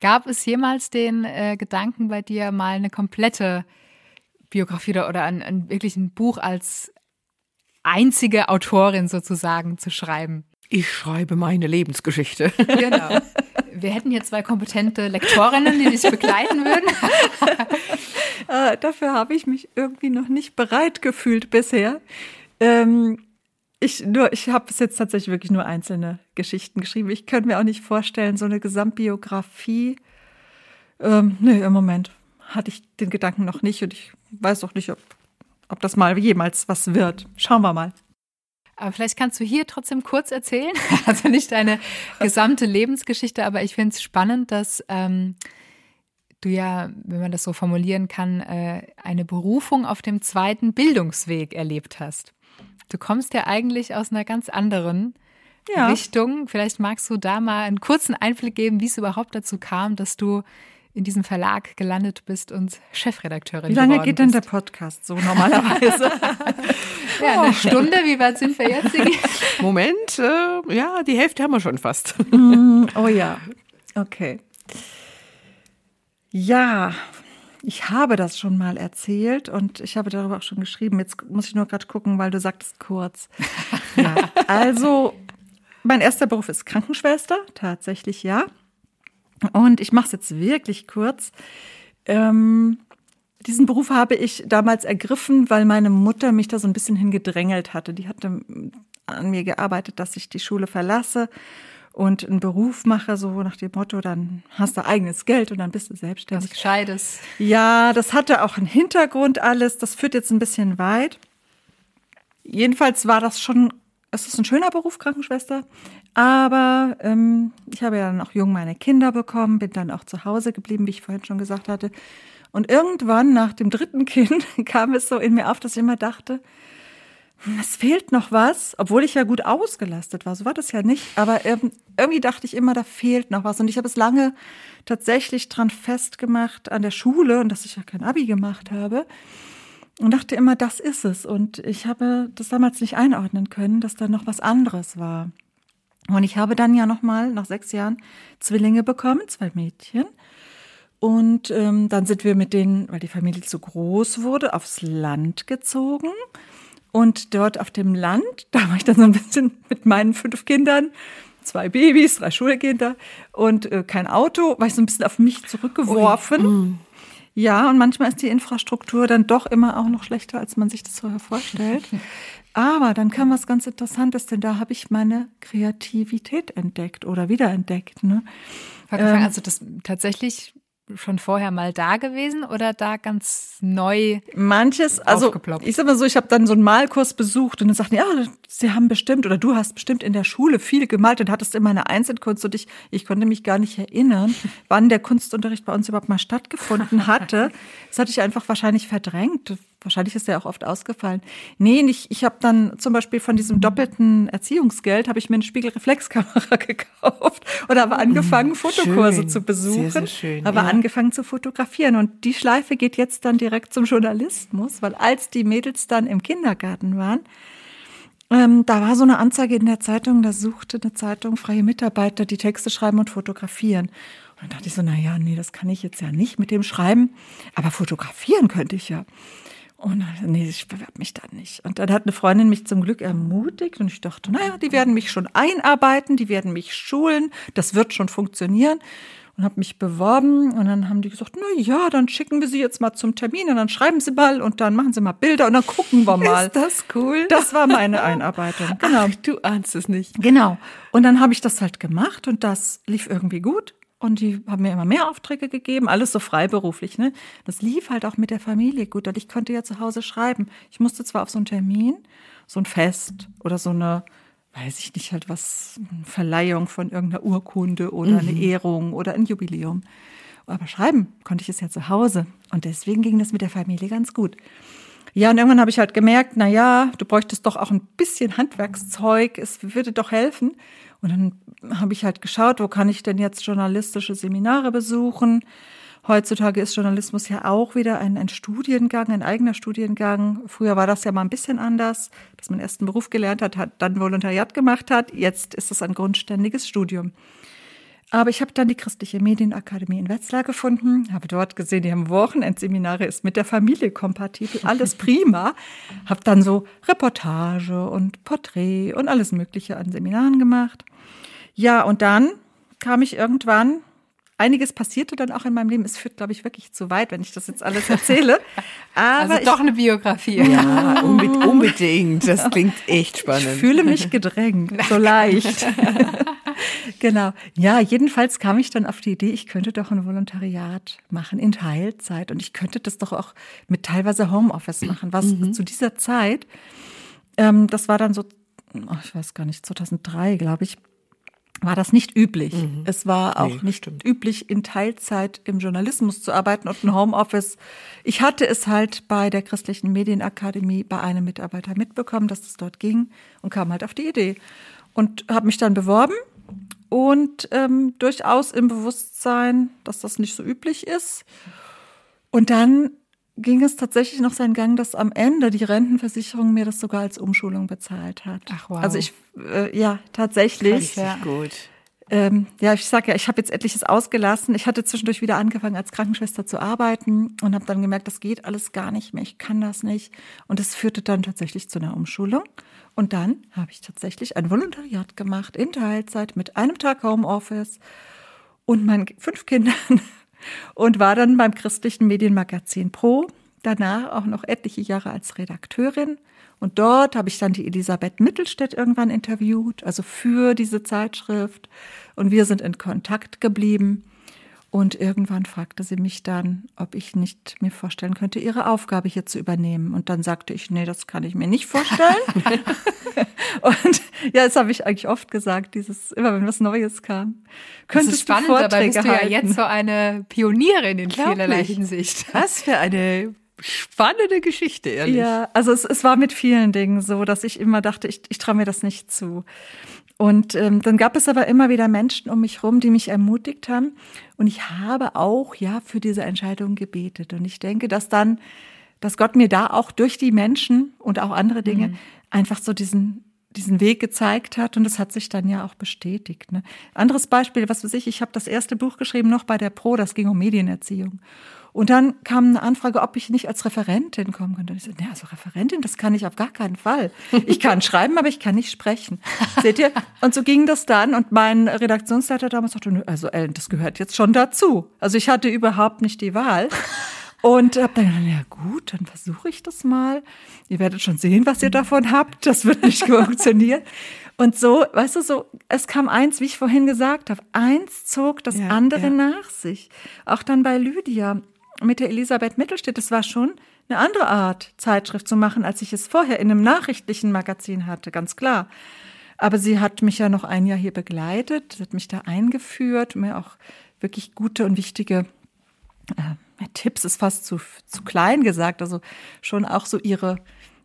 Gab es jemals den äh, Gedanken bei dir, mal eine komplette Biografie oder, ein, ein wirklich ein Buch als einzige Autorin sozusagen zu schreiben? Ich schreibe meine Lebensgeschichte. Genau. Wir hätten hier zwei kompetente Lektorinnen, die dich begleiten würden. Äh, dafür habe ich mich irgendwie noch nicht bereit gefühlt bisher. Ähm, ich ich habe bis jetzt tatsächlich wirklich nur einzelne Geschichten geschrieben. Ich könnte mir auch nicht vorstellen, so eine Gesamtbiografie. Ähm, nee, im Moment hatte ich den Gedanken noch nicht und ich weiß auch nicht, ob, ob das mal jemals was wird. Schauen wir mal. Aber vielleicht kannst du hier trotzdem kurz erzählen. Also nicht deine gesamte Lebensgeschichte, aber ich finde es spannend, dass ähm, du ja, wenn man das so formulieren kann, äh, eine Berufung auf dem zweiten Bildungsweg erlebt hast. Du kommst ja eigentlich aus einer ganz anderen Ja. Richtung. Vielleicht magst du da mal einen kurzen Einblick geben, wie es überhaupt dazu kam, dass du in diesem Verlag gelandet bist und Chefredakteurin Wie lange geht denn der bist. Podcast so normalerweise? Ja, eine Stunde. Wie weit sind wir jetzt? Moment, äh, ja, die Hälfte haben wir schon fast. oh ja, okay. Ja, ich habe das schon mal erzählt und ich habe darüber auch schon geschrieben. Jetzt muss ich nur gerade gucken, weil du sagtest kurz. Ja, also mein erster Beruf ist Krankenschwester, tatsächlich ja. Und ich mache es jetzt wirklich kurz. Ähm, diesen Beruf habe ich damals ergriffen, weil meine Mutter mich da so ein bisschen hingedrängelt hatte. Die hatte an mir gearbeitet, dass ich die Schule verlasse und einen Beruf mache, so nach dem Motto, dann hast du eigenes Geld und dann bist du Was selbstständig. Gescheites. Ja, das hatte auch einen Hintergrund alles. Das führt jetzt ein bisschen weit. Jedenfalls war das schon, es ist ein schöner Beruf, Krankenschwester. Aber ähm, ich habe ja dann auch jung meine Kinder bekommen, bin dann auch zu Hause geblieben, wie ich vorhin schon gesagt hatte. Und irgendwann nach dem dritten Kind kam es so in mir auf, dass ich immer dachte, es fehlt noch was, obwohl ich ja gut ausgelastet war. So war das ja nicht. Aber ähm, irgendwie dachte ich immer, da fehlt noch was. Und ich habe es lange tatsächlich dran festgemacht an der Schule und dass ich ja kein Abi gemacht habe. Und dachte immer, das ist es. Und ich habe das damals nicht einordnen können, dass da noch was anderes war. Und ich habe dann ja noch mal nach sechs Jahren Zwillinge bekommen, zwei Mädchen. Und ähm, dann sind wir mit denen, weil die Familie zu groß wurde, aufs Land gezogen. Und dort auf dem Land, da war ich dann so ein bisschen mit meinen fünf Kindern, zwei Babys, drei Schulkinder und äh, kein Auto, war ich so ein bisschen auf mich zurückgeworfen. Ja, und manchmal ist die Infrastruktur dann doch immer auch noch schlechter, als man sich das vorher vorstellt. Aber dann kam was ganz Interessantes, denn da habe ich meine Kreativität entdeckt oder wiederentdeckt. Ne? Also das tatsächlich schon vorher mal da gewesen oder da ganz neu? Manches, also ich sag mal so, ich habe dann so einen Malkurs besucht und dann sagten, ja, sie haben bestimmt oder du hast bestimmt in der Schule viel gemalt und hattest immer eine Eins in Kunst und ich, ich konnte mich gar nicht erinnern, wann der Kunstunterricht bei uns überhaupt mal stattgefunden hatte. Das hatte ich einfach wahrscheinlich verdrängt. Wahrscheinlich ist der auch oft ausgefallen. Nee, ich, ich habe dann zum Beispiel von diesem doppelten Erziehungsgeld habe ich mir eine Spiegelreflexkamera gekauft und habe angefangen, Fotokurse schön. zu besuchen. Sehr, sehr schön, habe ja. angefangen zu fotografieren und die Schleife geht jetzt dann direkt zum Journalismus, weil als die Mädels dann im Kindergarten waren, ähm, da war so eine Anzeige in der Zeitung, da suchte eine Zeitung freie Mitarbeiter, die Texte schreiben und fotografieren. Und dann dachte ich so, na ja, nee, das kann ich jetzt ja nicht mit dem Schreiben, aber fotografieren könnte ich ja. Und dann, nee, ich bewerbe mich da nicht. Und dann hat eine Freundin mich zum Glück ermutigt und ich dachte, naja, die werden mich schon einarbeiten, die werden mich schulen, das wird schon funktionieren. Und habe mich beworben und dann haben die gesagt, na ja, dann schicken wir sie jetzt mal zum Termin und dann schreiben sie mal und dann machen sie mal Bilder und dann gucken wir mal. Ist das cool? Das war meine Einarbeitung. Genau. Ach, du ahnst es nicht. Genau. Und dann habe ich das halt gemacht und das lief irgendwie gut. Und die haben mir immer mehr Aufträge gegeben, alles so freiberuflich. Ne? Das lief halt auch mit der Familie gut. Und ich konnte ja zu Hause schreiben. Ich musste zwar auf so einen Termin, so ein Fest oder so eine, weiß ich nicht, halt was, Verleihung von irgendeiner Urkunde oder eine Ehrung oder ein Jubiläum. Aber schreiben konnte ich es ja zu Hause. Und deswegen ging das mit der Familie ganz gut. Ja, und irgendwann habe ich halt gemerkt, na ja, du bräuchtest doch auch ein bisschen Handwerkszeug, es würde doch helfen. Und dann habe ich halt geschaut, wo kann ich denn jetzt journalistische Seminare besuchen? Heutzutage ist Journalismus ja auch wieder ein, ein Studiengang, ein eigener Studiengang. Früher war das ja mal ein bisschen anders, dass man erst einen Beruf gelernt hat, hat dann Volontariat gemacht hat. Jetzt ist es ein grundständiges Studium. Aber ich habe dann die Christliche Medienakademie in Wetzlar gefunden, habe dort gesehen, die haben Wochenendseminare, ist mit der Familie kompatibel, alles prima. Habe dann so Reportage und Porträt und alles Mögliche an Seminaren gemacht. Ja, und dann kam ich irgendwann, einiges passierte dann auch in meinem Leben. Es führt, glaube ich, wirklich zu weit, wenn ich das jetzt alles erzähle. Aber Also doch eine Biografie. Ja, unbe unbedingt. Das klingt echt ich spannend. fühle mich gedrängt, so leicht. genau. Ja, jedenfalls kam ich dann auf die Idee, ich könnte doch ein Volontariat machen in Teilzeit und ich könnte das doch auch mit teilweise Homeoffice machen, was zu dieser Zeit, ähm, das war dann so, oh, ich weiß gar nicht, 2003, glaube ich, war das nicht üblich. Es war auch Nee, nicht stimmt. üblich, in Teilzeit im Journalismus zu arbeiten und ein Homeoffice. Ich hatte es halt bei der Christlichen Medienakademie bei einem Mitarbeiter mitbekommen, dass es dort ging und kam halt auf die Idee. Und habe mich dann beworben und ähm, durchaus im Bewusstsein, dass das nicht so üblich ist. Und dann ging es tatsächlich noch seinen Gang, dass am Ende die Rentenversicherung mir das sogar als Umschulung bezahlt hat. Ach, wow. Also ich, äh, ja, tatsächlich. Richtig Ja. gut. Ähm, ja, ich sag ja, ich habe jetzt etliches ausgelassen. Ich hatte zwischendurch wieder angefangen, als Krankenschwester zu arbeiten und habe dann gemerkt, das geht alles gar nicht mehr. Ich kann das nicht. Und es führte dann tatsächlich zu einer Umschulung. Und dann habe ich tatsächlich ein Volontariat gemacht in Teilzeit mit einem Tag Homeoffice und meinen fünf Kindern und war dann beim christlichen Medienmagazin Pro. Danach auch noch etliche Jahre als Redakteurin. Und dort habe ich dann die Elisabeth Mittelstädt irgendwann interviewt, also für diese Zeitschrift. Und wir sind in Kontakt geblieben. Und irgendwann fragte sie mich dann, ob ich nicht mir vorstellen könnte, ihre Aufgabe hier zu übernehmen. Und dann sagte ich, nee, das kann ich mir nicht vorstellen. und ja, das habe ich eigentlich oft gesagt, dieses, immer wenn was Neues kam. Das Könntest ist spannend, du Vorträge dabei bist du ja halten? jetzt so eine Pionierin in vielerlei. Hinsicht. Was für eine spannende Geschichte, ehrlich. Ja, also es, es war mit vielen Dingen so, dass ich immer dachte, ich, ich traue mir das nicht zu. Und ähm, dann gab es aber immer wieder Menschen um mich rum, die mich ermutigt haben. Und ich habe auch ja für diese Entscheidung gebetet. Und ich denke, dass dann, dass Gott mir da auch durch die Menschen und auch andere Dinge einfach so diesen diesen Weg gezeigt hat und das hat sich dann ja auch bestätigt. Ne? Anderes Beispiel, was weiß ich, ich habe das erste Buch geschrieben noch bei der Pro, das ging um Medienerziehung. Und dann kam eine Anfrage, ob ich nicht als Referentin kommen könnte. Und ich so, nee, also Referentin, das kann ich auf gar keinen Fall. Ich kann schreiben, aber ich kann nicht sprechen. Seht ihr? Und so ging das dann. Und mein Redaktionsleiter damals sagte, nö, also Ellen, das gehört jetzt schon dazu. Also ich hatte überhaupt nicht die Wahl. Und habe dann gedacht, ja gut, dann versuche ich das mal. Ihr werdet schon sehen, was ihr davon habt. Das wird nicht funktionieren. Und so, weißt du, so, es kam eins, wie ich vorhin gesagt habe, eins zog das Ja, andere ja. nach sich. Auch dann bei Lydia mit der Elisabeth Mittelstedt, das war schon eine andere Art, Zeitschrift zu machen, als ich es vorher in einem nachrichtlichen Magazin hatte, ganz klar. Aber sie hat mich ja noch ein Jahr hier begleitet, hat mich da eingeführt, mir auch wirklich gute und wichtige äh, Tipps ist fast zu, zu klein gesagt, also schon auch so ihre,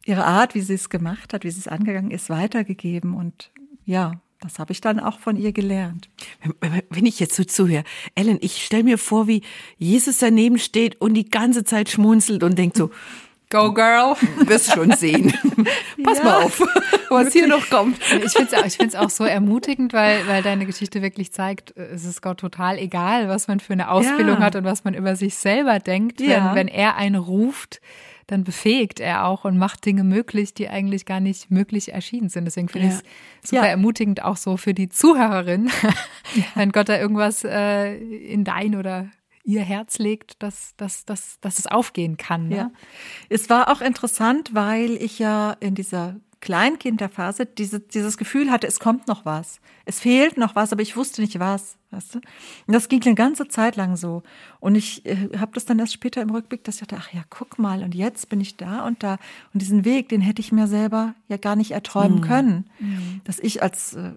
ihre Art, wie sie es gemacht hat, wie sie es angegangen ist, weitergegeben. Und ja, das habe ich dann auch von ihr gelernt. Wenn- ich jetzt so zuhöre, Ellen, ich stelle mir vor, wie Jesus daneben steht und die ganze Zeit schmunzelt und denkt so, Go Girl. wirst schon sehen. Pass Ja. mal auf, was hier noch kommt. Ich finde es auch, ich auch so ermutigend, weil, weil deine Geschichte wirklich zeigt, äh, es ist Gott total egal, was man für eine Ausbildung Ja. hat und was man über sich selber denkt. Ja. Wenn, wenn er einen ruft, dann befähigt er auch und macht Dinge möglich, die eigentlich gar nicht möglich erschienen sind. Deswegen finde Ja. ich es super Ja. ermutigend auch so für die Zuhörerin, wenn Gott da irgendwas äh, in dein oder ihr Herz legt, dass, dass, dass, dass es aufgehen kann. Ne? Ja. Es war auch interessant, weil ich ja in dieser Kleinkinderphase diese, dieses Gefühl hatte, es kommt noch was. Es fehlt noch was, aber ich wusste nicht was. Weißt du? Und das ging eine ganze Zeit lang so. Und ich äh, habe das dann erst später im Rückblick, dass ich dachte, ach ja, guck mal, und jetzt bin ich da und da. Und diesen Weg, den hätte ich mir selber ja gar nicht erträumen können. Dass ich als äh,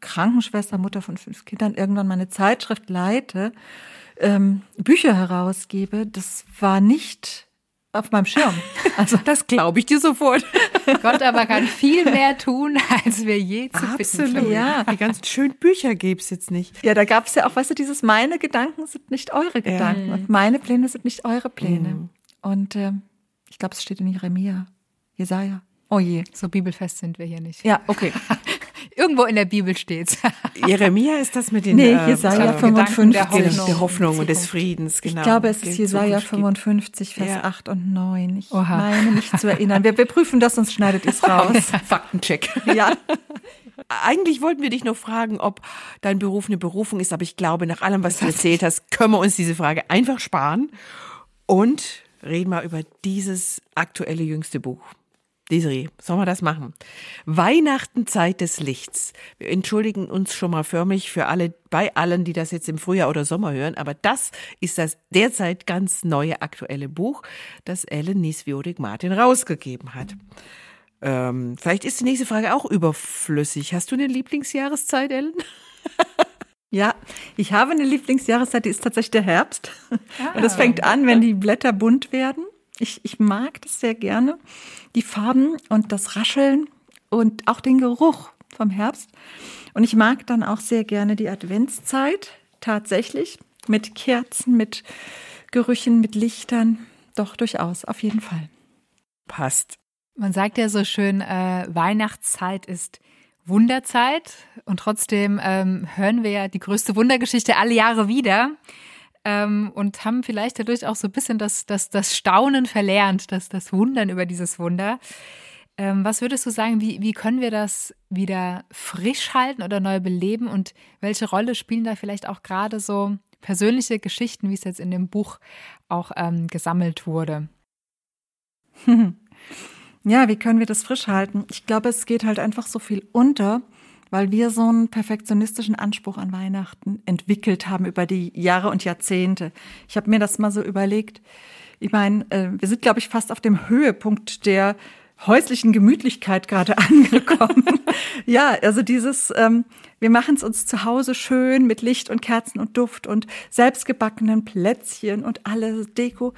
Krankenschwester, Mutter von fünf Kindern irgendwann meine Zeitschrift leite, ähm, Bücher herausgebe, das war nicht auf meinem Schirm. Also Das glaube ich dir sofort. Gott aber kann viel mehr tun, als wir je zu Absolut. Ja. Die ganzen schönen Bücher gäbe es jetzt nicht. Ja, da gab es ja auch, weißt du, dieses meine Gedanken sind nicht eure Gedanken und meine Pläne sind nicht eure Pläne. Und ähm, ich glaube, es steht in Jeremia, Jesaja. Oh je. So bibelfest sind wir hier nicht. Ja, okay. Irgendwo in der Bibel steht's. Jeremia ist das mit den Nee, äh, Jesaja äh, 55. der der, Hoffnung. Hoffnung und des Friedens. Genau. Ich glaube, es ist Jesaja Zukunft gibt. 55, Vers Ja. 8 und 9. Ich Oha. meine mich zu erinnern. Wir, wir prüfen das, sonst schneidet es raus. Faktencheck. ja. Eigentlich wollten wir dich noch fragen, ob dein Beruf eine Berufung ist, aber ich glaube, nach allem, was du erzählt hast, können wir uns diese Frage einfach sparen und reden mal über dieses aktuelle jüngste Buch. Desiree, sollen wir das machen? Weihnachten, Zeit des Lichts. Wir entschuldigen uns schon mal förmlich für alle, bei allen, die das jetzt im Frühjahr oder Sommer hören, aber das ist das derzeit ganz neue aktuelle Buch, das Ellen Nieswiodig-Martin rausgegeben hat. Ähm, vielleicht ist die nächste Frage auch überflüssig. Hast du eine Lieblingsjahreszeit, Ellen? Ja, ich habe eine Lieblingsjahreszeit, die ist tatsächlich der Herbst. Und das fängt an, wenn die Blätter bunt werden. Ich, ich mag das sehr gerne. Die Farben und das Rascheln und auch den Geruch vom Herbst. Und ich mag dann auch sehr gerne die Adventszeit, tatsächlich. Mit Kerzen, mit Gerüchen, mit Lichtern. Doch, durchaus, auf jeden Fall. Passt. Man sagt ja so schön, äh, Weihnachtszeit ist Wunderzeit und trotzdem ähm, hören wir ja die größte Wundergeschichte alle Jahre wieder ähm, und haben vielleicht dadurch auch so ein bisschen das, das, das Staunen verlernt, das, das Wundern über dieses Wunder. Ähm, was würdest du sagen, wie, wie können wir das wieder frisch halten oder neu beleben und welche Rolle spielen da vielleicht auch gerade so persönliche Geschichten, wie es jetzt in dem Buch auch ähm, gesammelt wurde? Ja, wie können wir das frisch halten? Ich glaube, es geht halt einfach so viel unter, weil wir so einen perfektionistischen Anspruch an Weihnachten entwickelt haben über die Jahre und Jahrzehnte. Ich habe mir das mal so überlegt. Ich meine, äh, wir sind, glaube ich, fast auf dem Höhepunkt der häuslichen Gemütlichkeit gerade angekommen. ja, also dieses, ähm, wir machen es uns zu Hause schön mit Licht und Kerzen und Duft und selbstgebackenen Plätzchen und alle Deko.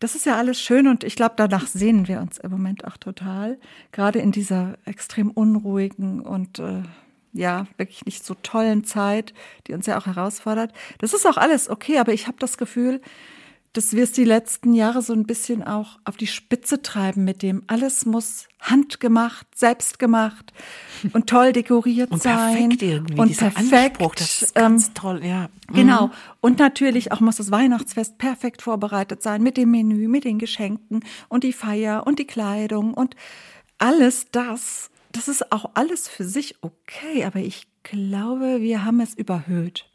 Das ist ja alles schön und ich glaube, danach sehnen wir uns im Moment auch total. Gerade in dieser extrem unruhigen und äh, ja, wirklich nicht so tollen Zeit, die uns ja auch herausfordert. Das ist auch alles okay, aber ich habe das Gefühl, dass wir es die letzten Jahre so ein bisschen auch auf die Spitze treiben mit dem, alles muss handgemacht, selbstgemacht und toll dekoriert Und sein. perfekt irgendwie, und dieser perfekt. Anspruch, das ist ähm, ganz toll, ja. Genau. Und natürlich auch muss das Weihnachtsfest perfekt vorbereitet sein mit dem Menü, mit den Geschenken und die Feier und die Kleidung und alles das. Das ist auch alles für sich okay, aber ich glaube, wir haben es überhöht.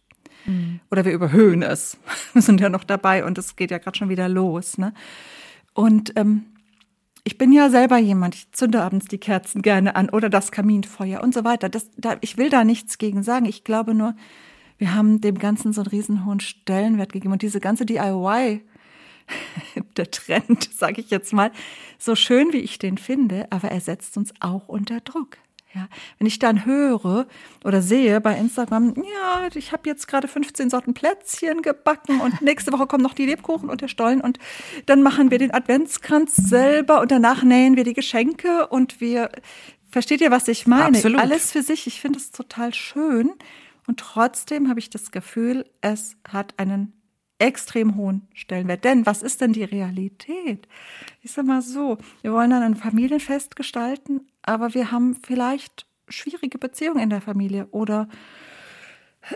Mhm. Oder wir überhöhen es. Wir sind ja noch dabei und es geht ja gerade schon wieder los. Ne? Und ähm, ich bin ja selber jemand, ich zünde abends die Kerzen gerne an oder das Kaminfeuer und so weiter. Das, da, ich will da nichts gegen sagen. Ich glaube nur, wir haben dem Ganzen so einen riesen hohen Stellenwert gegeben. Und diese ganze DIY, der Trend, sage ich jetzt mal, so schön wie ich den finde, aber er setzt uns auch unter Druck. Ja, wenn ich dann höre oder sehe bei Instagram, ja, ich habe jetzt gerade 15 Sorten Plätzchen gebacken und nächste Woche kommen noch die Lebkuchen und der Stollen und dann machen wir den Adventskranz selber und danach nähen wir die Geschenke und wir, versteht ihr, was ich meine? Absolut. Alles für sich. Ich finde es total schön und trotzdem habe ich das Gefühl, es hat einen extrem hohen Stellenwert. Denn was ist denn die Realität? Ich sag mal so, wir wollen dann ein Familienfest gestalten, aber wir haben vielleicht schwierige Beziehungen in der Familie oder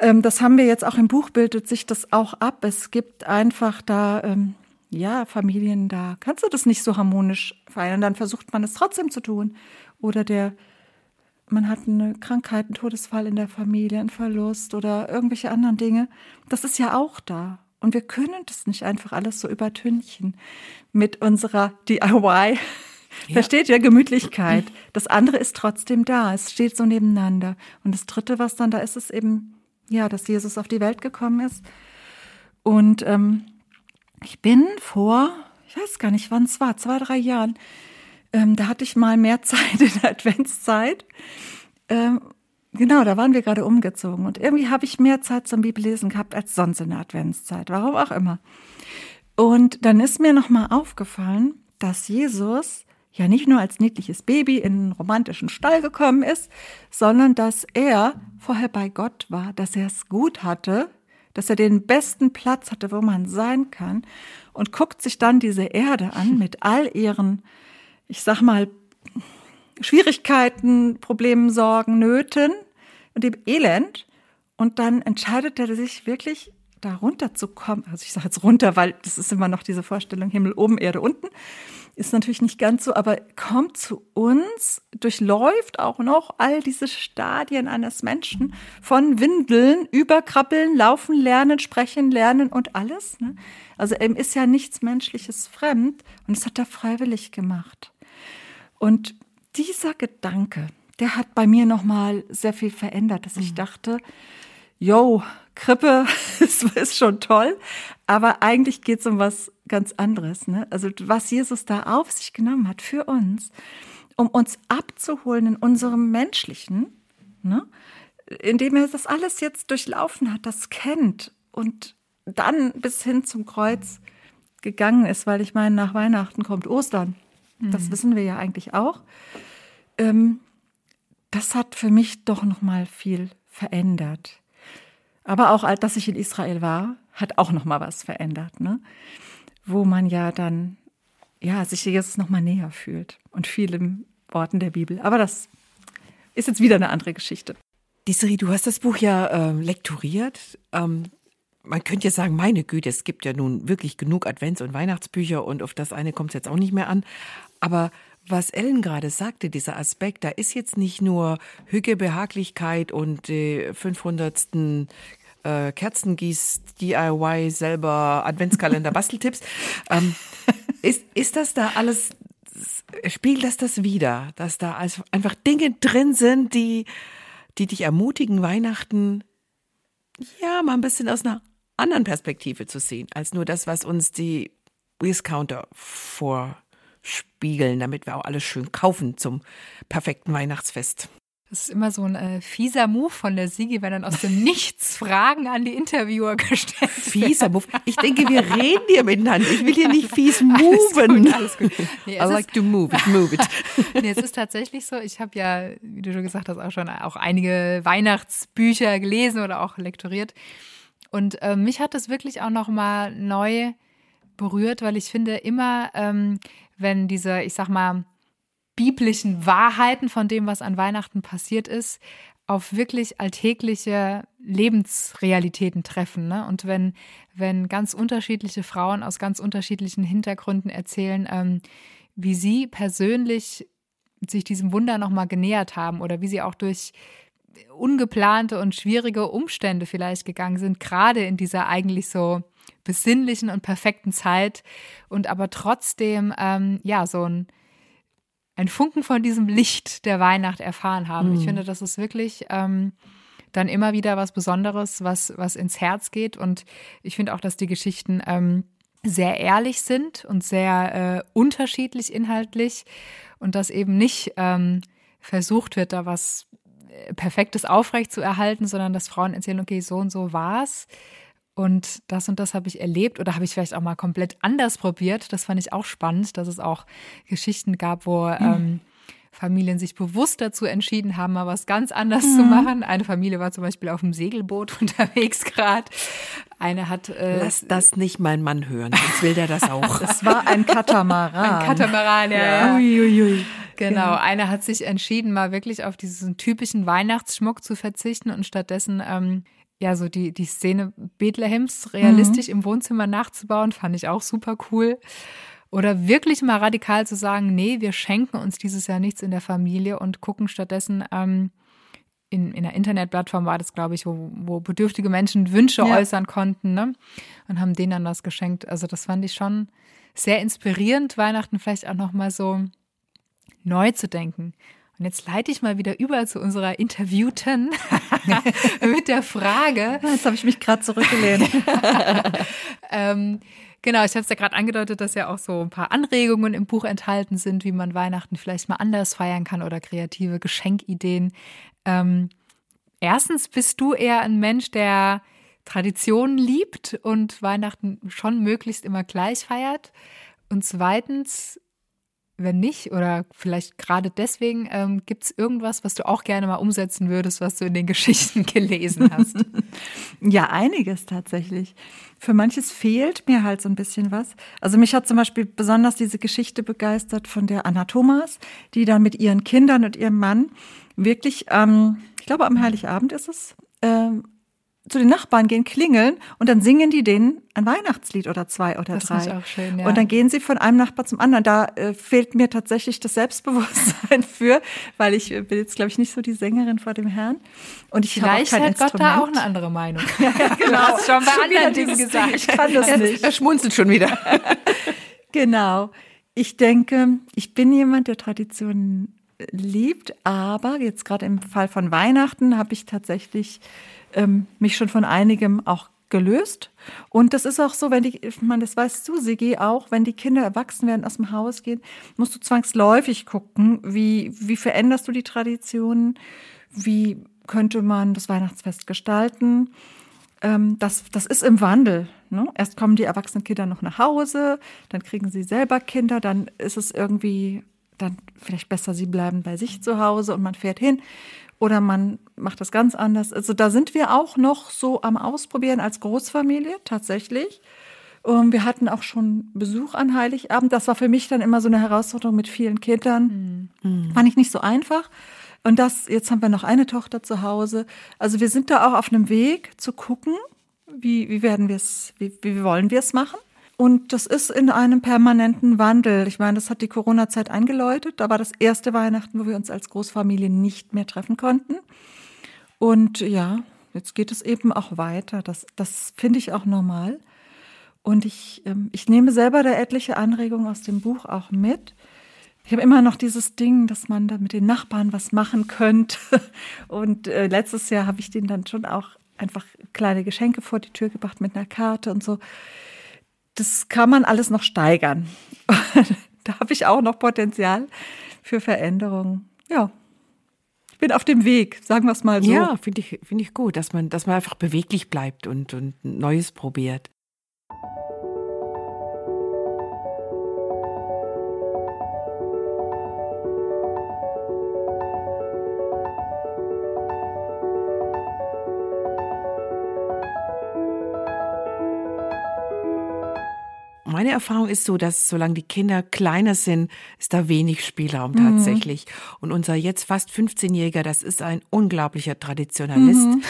ähm, das haben wir jetzt auch im Buch bildet sich das auch ab. Es gibt einfach da ähm, ja Familien, da kannst du das nicht so harmonisch feiern. Dann versucht man es trotzdem zu tun. Oder der man hat eine Krankheit, einen Todesfall in der Familie, einen Verlust oder irgendwelche anderen Dinge. Das ist ja auch da. Und wir können das nicht einfach alles so übertünchen mit unserer DIY. Ja. Versteht ihr? Gemütlichkeit. Das andere ist trotzdem da. Es steht so nebeneinander. Und das dritte, was dann da ist, ist eben, ja, dass Jesus auf die Welt gekommen ist. Und ähm, ich bin vor, ich weiß gar nicht, wann es war, zwei, drei Jahren, ähm, da hatte ich mal mehr Zeit in der Adventszeit. Ähm, genau, da waren wir gerade umgezogen. Und irgendwie habe ich mehr Zeit zum Bibellesen gehabt als sonst in der Adventszeit. Warum auch immer. Und dann ist mir nochmal aufgefallen, dass Jesus ja nicht nur als niedliches Baby in einen romantischen Stall gekommen ist, sondern dass er vorher bei Gott war, dass er es gut hatte, dass er den besten Platz hatte, wo man sein kann und guckt sich dann diese Erde an mit all ihren ich sag mal, Schwierigkeiten, Problemen, Sorgen, Nöten und dem Elend. Und dann entscheidet er sich wirklich, da runter zu kommen. Also ich sage jetzt runter, weil das ist immer noch diese Vorstellung, Himmel oben, Erde unten. Ist natürlich nicht ganz so, aber kommt zu uns, durchläuft auch noch all diese Stadien eines Menschen von Windeln, Überkrabbeln, Laufen, Lernen, Sprechen, Lernen und alles. Ne? Also ihm ist ja nichts Menschliches fremd und das hat er freiwillig gemacht. Und dieser Gedanke, der hat bei mir nochmal sehr viel verändert, dass ich mhm. dachte, yo, Krippe ist, schon toll, aber eigentlich geht es um was ganz anderes. Ne? Also was Jesus da auf sich genommen hat für uns, um uns abzuholen in unserem Menschlichen, ne? indem er das alles jetzt durchlaufen hat, das kennt und dann bis hin zum Kreuz gegangen ist, weil ich meine, nach Weihnachten kommt Ostern. Das mhm. wissen wir ja eigentlich auch. Ähm, das hat für mich doch noch mal viel verändert. Aber auch, dass ich in Israel war, hat auch noch mal was verändert, ne? Wo man ja dann ja sich jetzt noch mal näher fühlt und vielen Worten der Bibel. Aber das ist jetzt wieder eine andere Geschichte. Desiree, du hast das Buch ja äh, lektoriert. Ähm, man könnte ja sagen, meine Güte, es gibt ja nun wirklich genug Advents- und Weihnachtsbücher und auf das eine kommt es jetzt auch nicht mehr an. Aber was Ellen gerade sagte, dieser Aspekt, da ist jetzt nicht nur Hüge, Behaglichkeit und die 500. Äh, Kerzengieß, DIY, selber Adventskalender, Basteltipps. ähm, ist, ist das da alles, spielt das das wieder, dass da also einfach Dinge drin sind, die, die dich ermutigen, Weihnachten ja mal ein bisschen aus einer anderen Perspektive zu sehen, als nur das, was uns die Discounter vorspiegeln, damit wir auch alles schön kaufen zum perfekten Weihnachtsfest. Das ist immer so ein äh, fieser Move von der Sigi, wenn dann aus dem Nichts Fragen an die Interviewer gestellt werden. Fieser Move? Ich denke, wir reden hier miteinander. Ich will hier nicht fies moven. Alles gut, alles gut. Nee, I like to move it, move it. nee, es ist tatsächlich so, ich habe ja, wie du schon gesagt hast, auch schon auch einige Weihnachtsbücher gelesen oder auch lektoriert. Und äh, mich hat das wirklich auch noch mal neu berührt, weil ich finde immer, ähm, wenn diese, ich sag mal, biblischen Wahrheiten von dem, was an Weihnachten passiert ist, auf wirklich alltägliche Lebensrealitäten treffen. Ne? Und wenn, wenn ganz unterschiedliche Frauen aus ganz unterschiedlichen Hintergründen erzählen, ähm, wie sie persönlich sich diesem Wunder nochmal genähert haben oder wie sie auch durch ungeplante und schwierige Umstände vielleicht gegangen sind, gerade in dieser eigentlich so besinnlichen und perfekten Zeit und aber trotzdem ähm, ja so ein ein Funken von diesem Licht der Weihnacht erfahren haben. Mhm. Ich finde, das ist wirklich ähm, dann immer wieder was Besonderes, was, was ins Herz geht. Und ich finde auch, dass die Geschichten ähm, sehr ehrlich sind und sehr äh, unterschiedlich inhaltlich und dass eben nicht ähm, versucht wird, da was äh, Perfektes aufrecht zu erhalten, sondern dass Frauen erzählen, okay, so und so war's und das und das habe ich erlebt oder habe ich vielleicht auch mal komplett anders probiert. Das fand ich auch spannend, dass es auch Geschichten gab, wo mhm. ähm, Familien sich bewusst dazu entschieden haben, mal was ganz anders mhm. zu machen. Eine Familie war zum Beispiel auf dem Segelboot unterwegs gerade. Eine hat. Äh, Lass das nicht mein Mann hören, sonst will der das auch. Es war ein Katamaran. Ein Katamaran, ja. ja. Ui, ui, ui. Genau, eine hat sich entschieden, mal wirklich auf diesen typischen Weihnachtsschmuck zu verzichten und stattdessen ähm, ja, so die, die Szene Bethlehems realistisch mhm. im Wohnzimmer nachzubauen, fand ich auch super cool. Oder wirklich mal radikal zu sagen, nee, wir schenken uns dieses Jahr nichts in der Familie und gucken stattdessen, ähm, in, in einer Internetplattform war das, glaube ich, wo, wo bedürftige Menschen Wünsche ja. äußern konnten, ne? Und haben denen dann was geschenkt. Also das fand ich schon sehr inspirierend, Weihnachten vielleicht auch nochmal so neu zu denken. Und jetzt leite ich mal wieder über zu unserer Interviewten mit der Frage. Jetzt habe ich mich gerade zurückgelehnt. ähm, genau, ich habe es ja gerade angedeutet, dass ja auch so ein paar Anregungen im Buch enthalten sind, wie man Weihnachten vielleicht mal anders feiern kann oder kreative Geschenkideen. Ähm, erstens bist du eher ein Mensch, der Traditionen liebt und Weihnachten schon möglichst immer gleich feiert. Und zweitens wenn nicht, oder vielleicht gerade deswegen, ähm, gibt es irgendwas, was du auch gerne mal umsetzen würdest, was du in den Geschichten gelesen hast? ja, einiges tatsächlich. Für manches fehlt mir halt so ein bisschen was. Also mich hat zum Beispiel besonders diese Geschichte begeistert von der Anna Thomas, die dann mit ihren Kindern und ihrem Mann wirklich, ähm, ich glaube am Heiligabend ist es, ähm, zu den Nachbarn gehen, klingeln und dann singen die denen ein Weihnachtslied oder zwei oder das drei. Ist auch schön, ja. Und dann gehen sie von einem Nachbar zum anderen. Da äh, fehlt mir tatsächlich das Selbstbewusstsein für, weil ich äh, bin jetzt, glaube ich, nicht so die Sängerin vor dem Herrn. Und ich Vielleicht auch kein hat Gott da auch eine andere Meinung. ja, ja, genau. Du hast schon bei schon anderen Dingen gesagt. Ich kann das nicht. Er schmunzelt schon wieder. genau. Ich denke, ich bin jemand, der Traditionen liebt, aber jetzt gerade im Fall von Weihnachten habe ich tatsächlich ähm, mich schon von einigem auch gelöst. Und das ist auch so, wenn die, man, das weißt du, Sigi, auch, wenn die Kinder erwachsen werden, aus dem Haus gehen, musst du zwangsläufig gucken, wie, wie veränderst du die Traditionen, wie könnte man das Weihnachtsfest gestalten. Ähm, das, das ist im Wandel. Ne? Erst kommen die erwachsenen Kinder noch nach Hause, dann kriegen sie selber Kinder, dann ist es irgendwie dann vielleicht besser, sie bleiben bei sich zu Hause und man fährt hin oder man macht das ganz anders. Also da sind wir auch noch so am Ausprobieren als Großfamilie tatsächlich. Und wir hatten auch schon Besuch an Heiligabend. Das war für mich dann immer so eine Herausforderung mit vielen Kindern. Mhm. Fand ich nicht so einfach. Und das, jetzt haben wir noch eine Tochter zu Hause. Also wir sind da auch auf einem Weg zu gucken, wie, wie werden wir es, wie, wie wollen wir es machen. Und das ist in einem permanenten Wandel. Ich meine, das hat die Corona-Zeit eingeläutet. Da war das erste Weihnachten, wo wir uns als Großfamilie nicht mehr treffen konnten. Und ja, jetzt geht es eben auch weiter. Das, das finde ich auch normal. Und ich, ähm, ich nehme selber da etliche Anregungen aus dem Buch auch mit. Ich habe immer noch dieses Ding, dass man da mit den Nachbarn was machen könnte. Und äh, letztes Jahr habe ich denen dann schon auch einfach kleine Geschenke vor die Tür gebracht mit einer Karte und so das kann man alles noch steigern. da habe ich auch noch Potenzial für Veränderungen. Ja. Ich bin auf dem Weg, sagen wir es mal so. Ja, finde ich, finde ich gut, dass man, dass man einfach beweglich bleibt und, und Neues probiert. Meine Erfahrung ist so, dass solange die Kinder kleiner sind, ist da wenig Spielraum mhm. tatsächlich. Und unser jetzt fast 15-Jähriger, das ist ein unglaublicher Traditionalist. Mhm.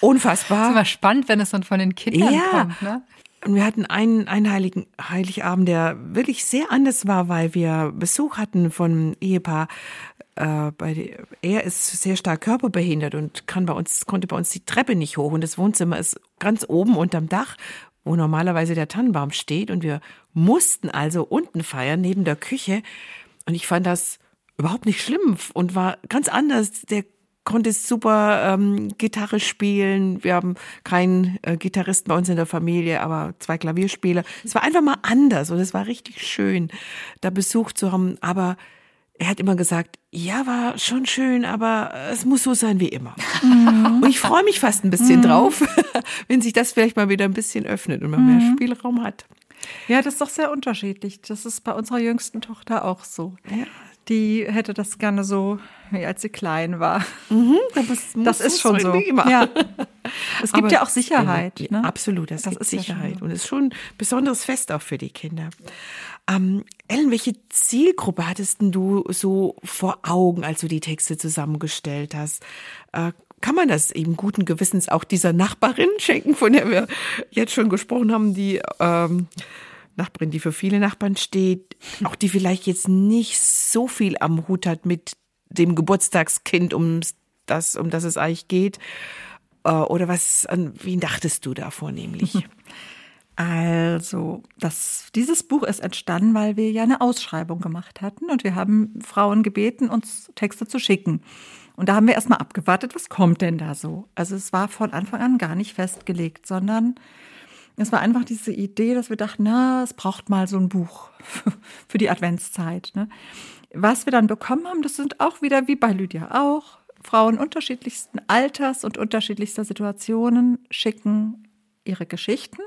Unfassbar. Das ist immer spannend, wenn es dann von den Kindern ja. kommt. Ne? Und wir hatten einen, einen Heiligen, Heiligabend, der wirklich sehr anders war, weil wir Besuch hatten von Ehepaar, äh, bei er ist sehr stark körperbehindert und kann bei uns, konnte bei uns die Treppe nicht hoch. Und das Wohnzimmer ist ganz oben unterm Dach, wo normalerweise der Tannenbaum steht. Und wir mussten also unten feiern, neben der Küche. Und ich fand das überhaupt nicht schlimm und war ganz anders. Der konnte super ähm, Gitarre spielen. Wir haben keinen äh, Gitarristen bei uns in der Familie, aber zwei Klavierspieler. Es war einfach mal anders und es war richtig schön, da Besuch zu haben. Aber er hat immer gesagt, ja, war schon schön, aber es muss so sein wie immer. Mhm. Und ich freue mich fast ein bisschen mhm. drauf, wenn sich das vielleicht mal wieder ein bisschen öffnet und man mhm. mehr Spielraum hat. Ja, das ist doch sehr unterschiedlich. Das ist bei unserer jüngsten Tochter auch so. Ja. Die hätte das gerne so, wie als sie klein war. Mhm, das, das ist schon so. Ja. Es gibt Aber, ja auch Sicherheit. Ja, ne? Absolut, das, das ist Sicherheit. Ja und es ist schon ein besonderes Fest auch für die Kinder. Ähm, Ellen, welche Zielgruppe hattest du so vor Augen, als du die Texte zusammengestellt hast? Äh, kann man das eben guten Gewissens auch dieser Nachbarin schenken, von der wir jetzt schon gesprochen haben, die ähm, Nachbarin, die für viele Nachbarn steht, auch die vielleicht jetzt nicht so viel am Hut hat mit dem Geburtstagskind, um das, um das es eigentlich geht? Äh, oder was, an wen dachtest du da vornehmlich? Also, das, dieses Buch ist entstanden, weil wir ja eine Ausschreibung gemacht hatten und wir haben Frauen gebeten, uns Texte zu schicken. Und da haben wir erstmal abgewartet, was kommt denn da so? Also es war von Anfang an gar nicht festgelegt, sondern es war einfach diese Idee, dass wir dachten, na, es braucht mal so ein Buch für die Adventszeit. Ne? Was wir dann bekommen haben, das sind auch wieder wie bei Lydia auch. Frauen unterschiedlichsten Alters und unterschiedlichster Situationen schicken ihre Geschichten.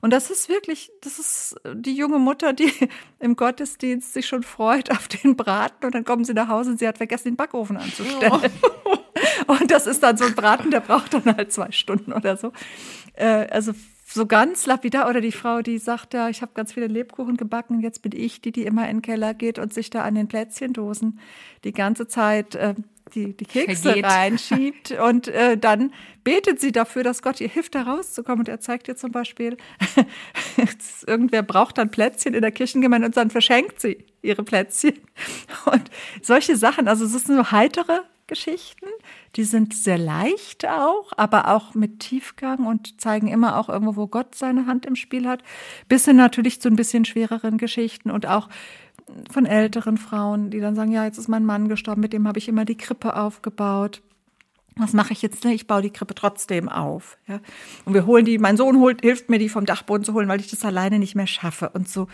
Und das ist wirklich, das ist die junge Mutter, die im Gottesdienst sich schon freut auf den Braten und dann kommen sie nach Hause und sie hat vergessen, den Backofen anzustellen. Oh. Und das ist dann so ein Braten, der braucht dann halt zwei Stunden oder so. Äh, also so ganz lapidar oder die Frau, die sagt, ja, ich habe ganz viele Lebkuchen gebacken, jetzt bin ich die, die immer in den Keller geht und sich da an den Plätzchendosen die ganze Zeit äh, die, die Kekse Vergeht. reinschiebt und äh, dann betet sie dafür, dass Gott ihr hilft, da rauszukommen. Und er zeigt ihr zum Beispiel, irgendwer braucht dann Plätzchen in der Kirchengemeinde und dann verschenkt sie ihre Plätzchen. Und solche Sachen, also es sind so heitere Geschichten, die sind sehr leicht auch, aber auch mit Tiefgang und zeigen immer auch irgendwo, wo Gott seine Hand im Spiel hat, bis hin natürlich zu ein bisschen schwereren Geschichten und auch von älteren Frauen, die dann sagen, ja, jetzt ist mein Mann gestorben, mit dem habe ich immer die Krippe aufgebaut. Was mache ich jetzt? Ich baue die Krippe trotzdem auf. Ja? Und wir holen die, mein Sohn holt, hilft mir, die vom Dachboden zu holen, weil ich das alleine nicht mehr schaffe und so.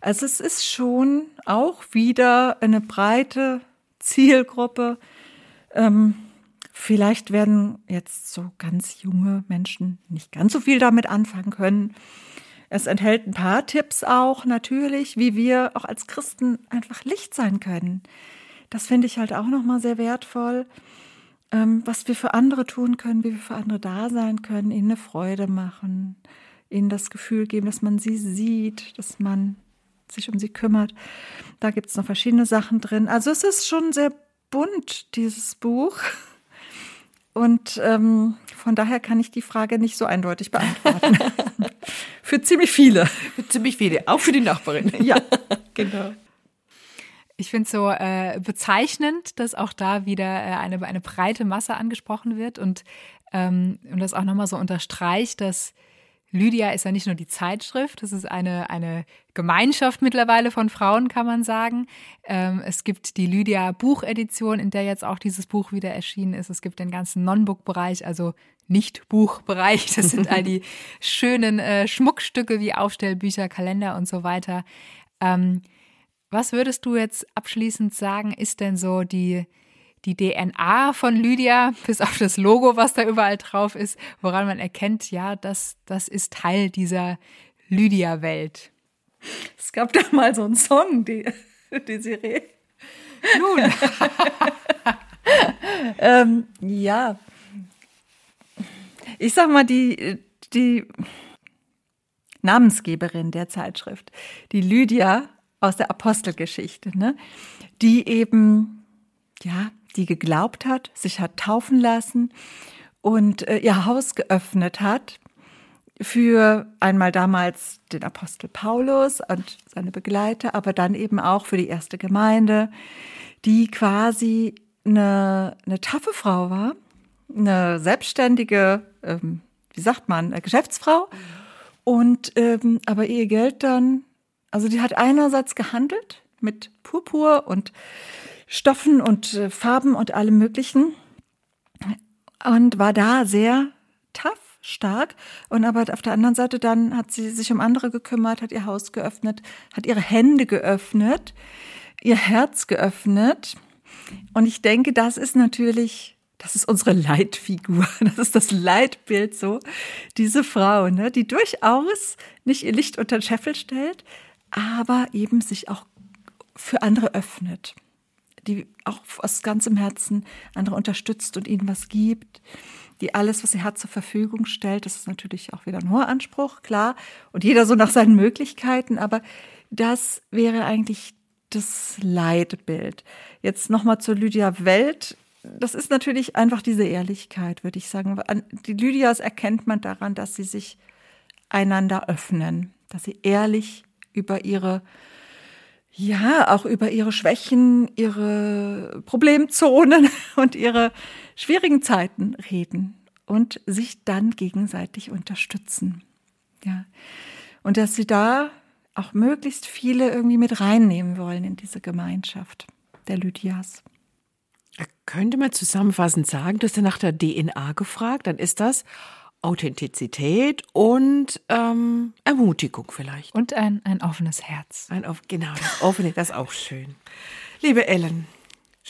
Also es ist schon auch wieder eine breite Zielgruppe. Ähm, vielleicht werden jetzt so ganz junge Menschen nicht ganz so viel damit anfangen können. Es enthält ein paar Tipps auch natürlich, wie wir auch als Christen einfach Licht sein können. Das finde ich halt auch nochmal sehr wertvoll, ähm, was wir für andere tun können, wie wir für andere da sein können, ihnen eine Freude machen, ihnen das Gefühl geben, dass man sie sieht, dass man sich um sie kümmert. Da gibt es noch verschiedene Sachen drin. Also es ist schon sehr bunt, dieses Buch. Und ähm, von daher kann ich die Frage nicht so eindeutig beantworten. für ziemlich viele. Für ziemlich viele, auch für die Nachbarin. ja, genau. Ich finde es so äh, bezeichnend, dass auch da wieder äh, eine, eine breite Masse angesprochen wird und, ähm, und das auch nochmal so unterstreicht, dass Lydia ist ja nicht nur die Zeitschrift, das ist eine, eine Gemeinschaft mittlerweile von Frauen, kann man sagen. Ähm, es gibt die Lydia Buchedition, in der jetzt auch dieses Buch wieder erschienen ist. Es gibt den ganzen Non-Book-Bereich, also Nicht-Buchbereich. Das sind all die schönen äh, Schmuckstücke wie Aufstellbücher, Kalender und so weiter. Ähm, was würdest du jetzt abschließend sagen, ist denn so die, die DNA von Lydia, bis auf das Logo, was da überall drauf ist, woran man erkennt, ja, das, das ist Teil dieser Lydia-Welt. Es gab da mal so einen Song, die, die Serie. Nun. ähm, ja. Ich sag mal, die, die Namensgeberin der Zeitschrift, die Lydia aus der Apostelgeschichte, ne? die eben, ja, die geglaubt hat, sich hat taufen lassen und äh, ihr Haus geöffnet hat für einmal damals den Apostel Paulus und seine Begleiter, aber dann eben auch für die erste Gemeinde, die quasi eine, eine taffe Frau war, eine selbstständige, ähm, wie sagt man, Geschäftsfrau. Und ähm, aber ihr Geld dann, also die hat einerseits gehandelt mit Purpur und Stoffen und äh, Farben und allem Möglichen und war da sehr tough, stark. Und aber auf der anderen Seite dann hat sie sich um andere gekümmert, hat ihr Haus geöffnet, hat ihre Hände geöffnet, ihr Herz geöffnet. Und ich denke, das ist natürlich, das ist unsere Leitfigur, das ist das Leitbild so, diese Frau, ne, die durchaus nicht ihr Licht unter den Scheffel stellt, aber eben sich auch für andere öffnet, die auch aus ganzem Herzen andere unterstützt und ihnen was gibt, die alles, was sie hat, zur Verfügung stellt. Das ist natürlich auch wieder ein hoher Anspruch, klar, und jeder so nach seinen Möglichkeiten, aber das wäre eigentlich das Leitbild. Jetzt nochmal zur Lydia Welt. Das ist natürlich einfach diese Ehrlichkeit, würde ich sagen. Die Lydias erkennt man daran, dass sie sich einander öffnen, dass sie ehrlich über ihre ja, auch über ihre Schwächen, ihre Problemzonen und ihre schwierigen Zeiten reden und sich dann gegenseitig unterstützen. Ja. Und dass sie da auch möglichst viele irgendwie mit reinnehmen wollen in diese Gemeinschaft der Lydias. Könnte man zusammenfassend sagen, du hast ja nach der DNA gefragt, dann ist das Authentizität und ähm, Ermutigung vielleicht. Und ein, ein offenes Herz. Ein, genau, das offene, das ist auch schön. Liebe Ellen,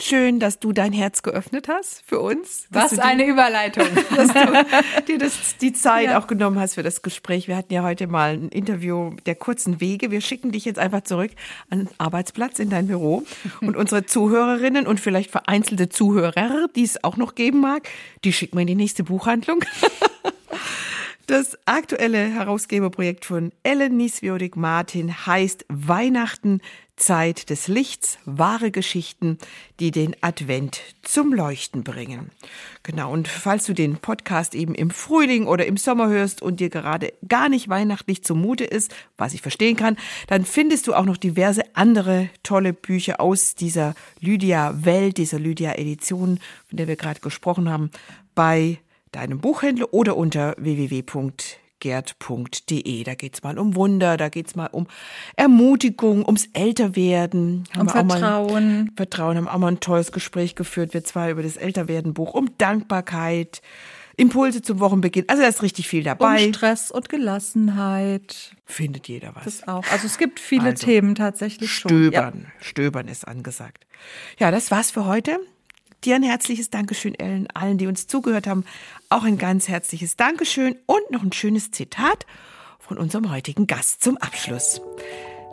Schön, dass du dein Herz geöffnet hast für uns. Was eine die, Überleitung. Dass du dir das, die Zeit ja. auch genommen hast für das Gespräch. Wir hatten ja heute mal ein Interview der kurzen Wege. Wir schicken dich jetzt einfach zurück an den Arbeitsplatz in dein Büro. Und unsere Zuhörerinnen und vielleicht vereinzelte Zuhörer, die es auch noch geben mag, die schicken wir in die nächste Buchhandlung. Das aktuelle Herausgeberprojekt von Ellen Nieswiodik Martin heißt Weihnachten Zeit des Lichts, wahre Geschichten, die den Advent zum Leuchten bringen. Genau, und falls du den Podcast eben im Frühling oder im Sommer hörst und dir gerade gar nicht weihnachtlich zumute ist, was ich verstehen kann, dann findest du auch noch diverse andere tolle Bücher aus dieser Lydia-Welt, dieser Lydia-Edition, von der wir gerade gesprochen haben, bei deinem Buchhändler oder unter www.gerd.de. Da geht's mal um Wunder, da geht's mal um Ermutigung, ums Älterwerden. Um Vertrauen. Mal, Vertrauen, haben auch mal ein tolles Gespräch geführt, wir zwei über das Älterwerden-Buch, um Dankbarkeit, Impulse zum Wochenbeginn. Also da ist richtig viel dabei. Um Stress und Gelassenheit. Findet jeder was. Das auch. Also es gibt viele also, Themen tatsächlich stöbern, schon. Stöbern, ja. stöbern ist angesagt. Ja, das war's für heute. Dir ein herzliches Dankeschön, Ellen, allen, die uns zugehört haben. Auch ein ganz herzliches Dankeschön und noch ein schönes Zitat von unserem heutigen Gast zum Abschluss.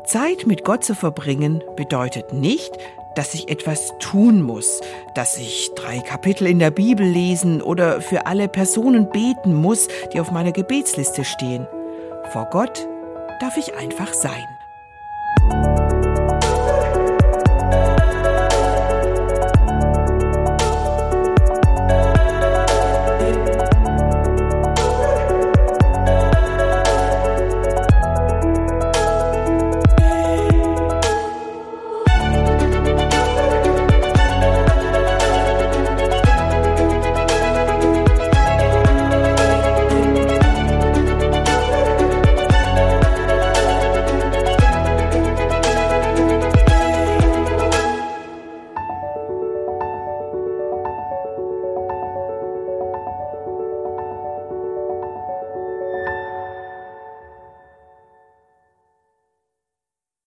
Zeit mit Gott zu verbringen bedeutet nicht, dass ich etwas tun muss, dass ich drei Kapitel in der Bibel lesen oder für alle Personen beten muss, die auf meiner Gebetsliste stehen. Vor Gott darf ich einfach sein.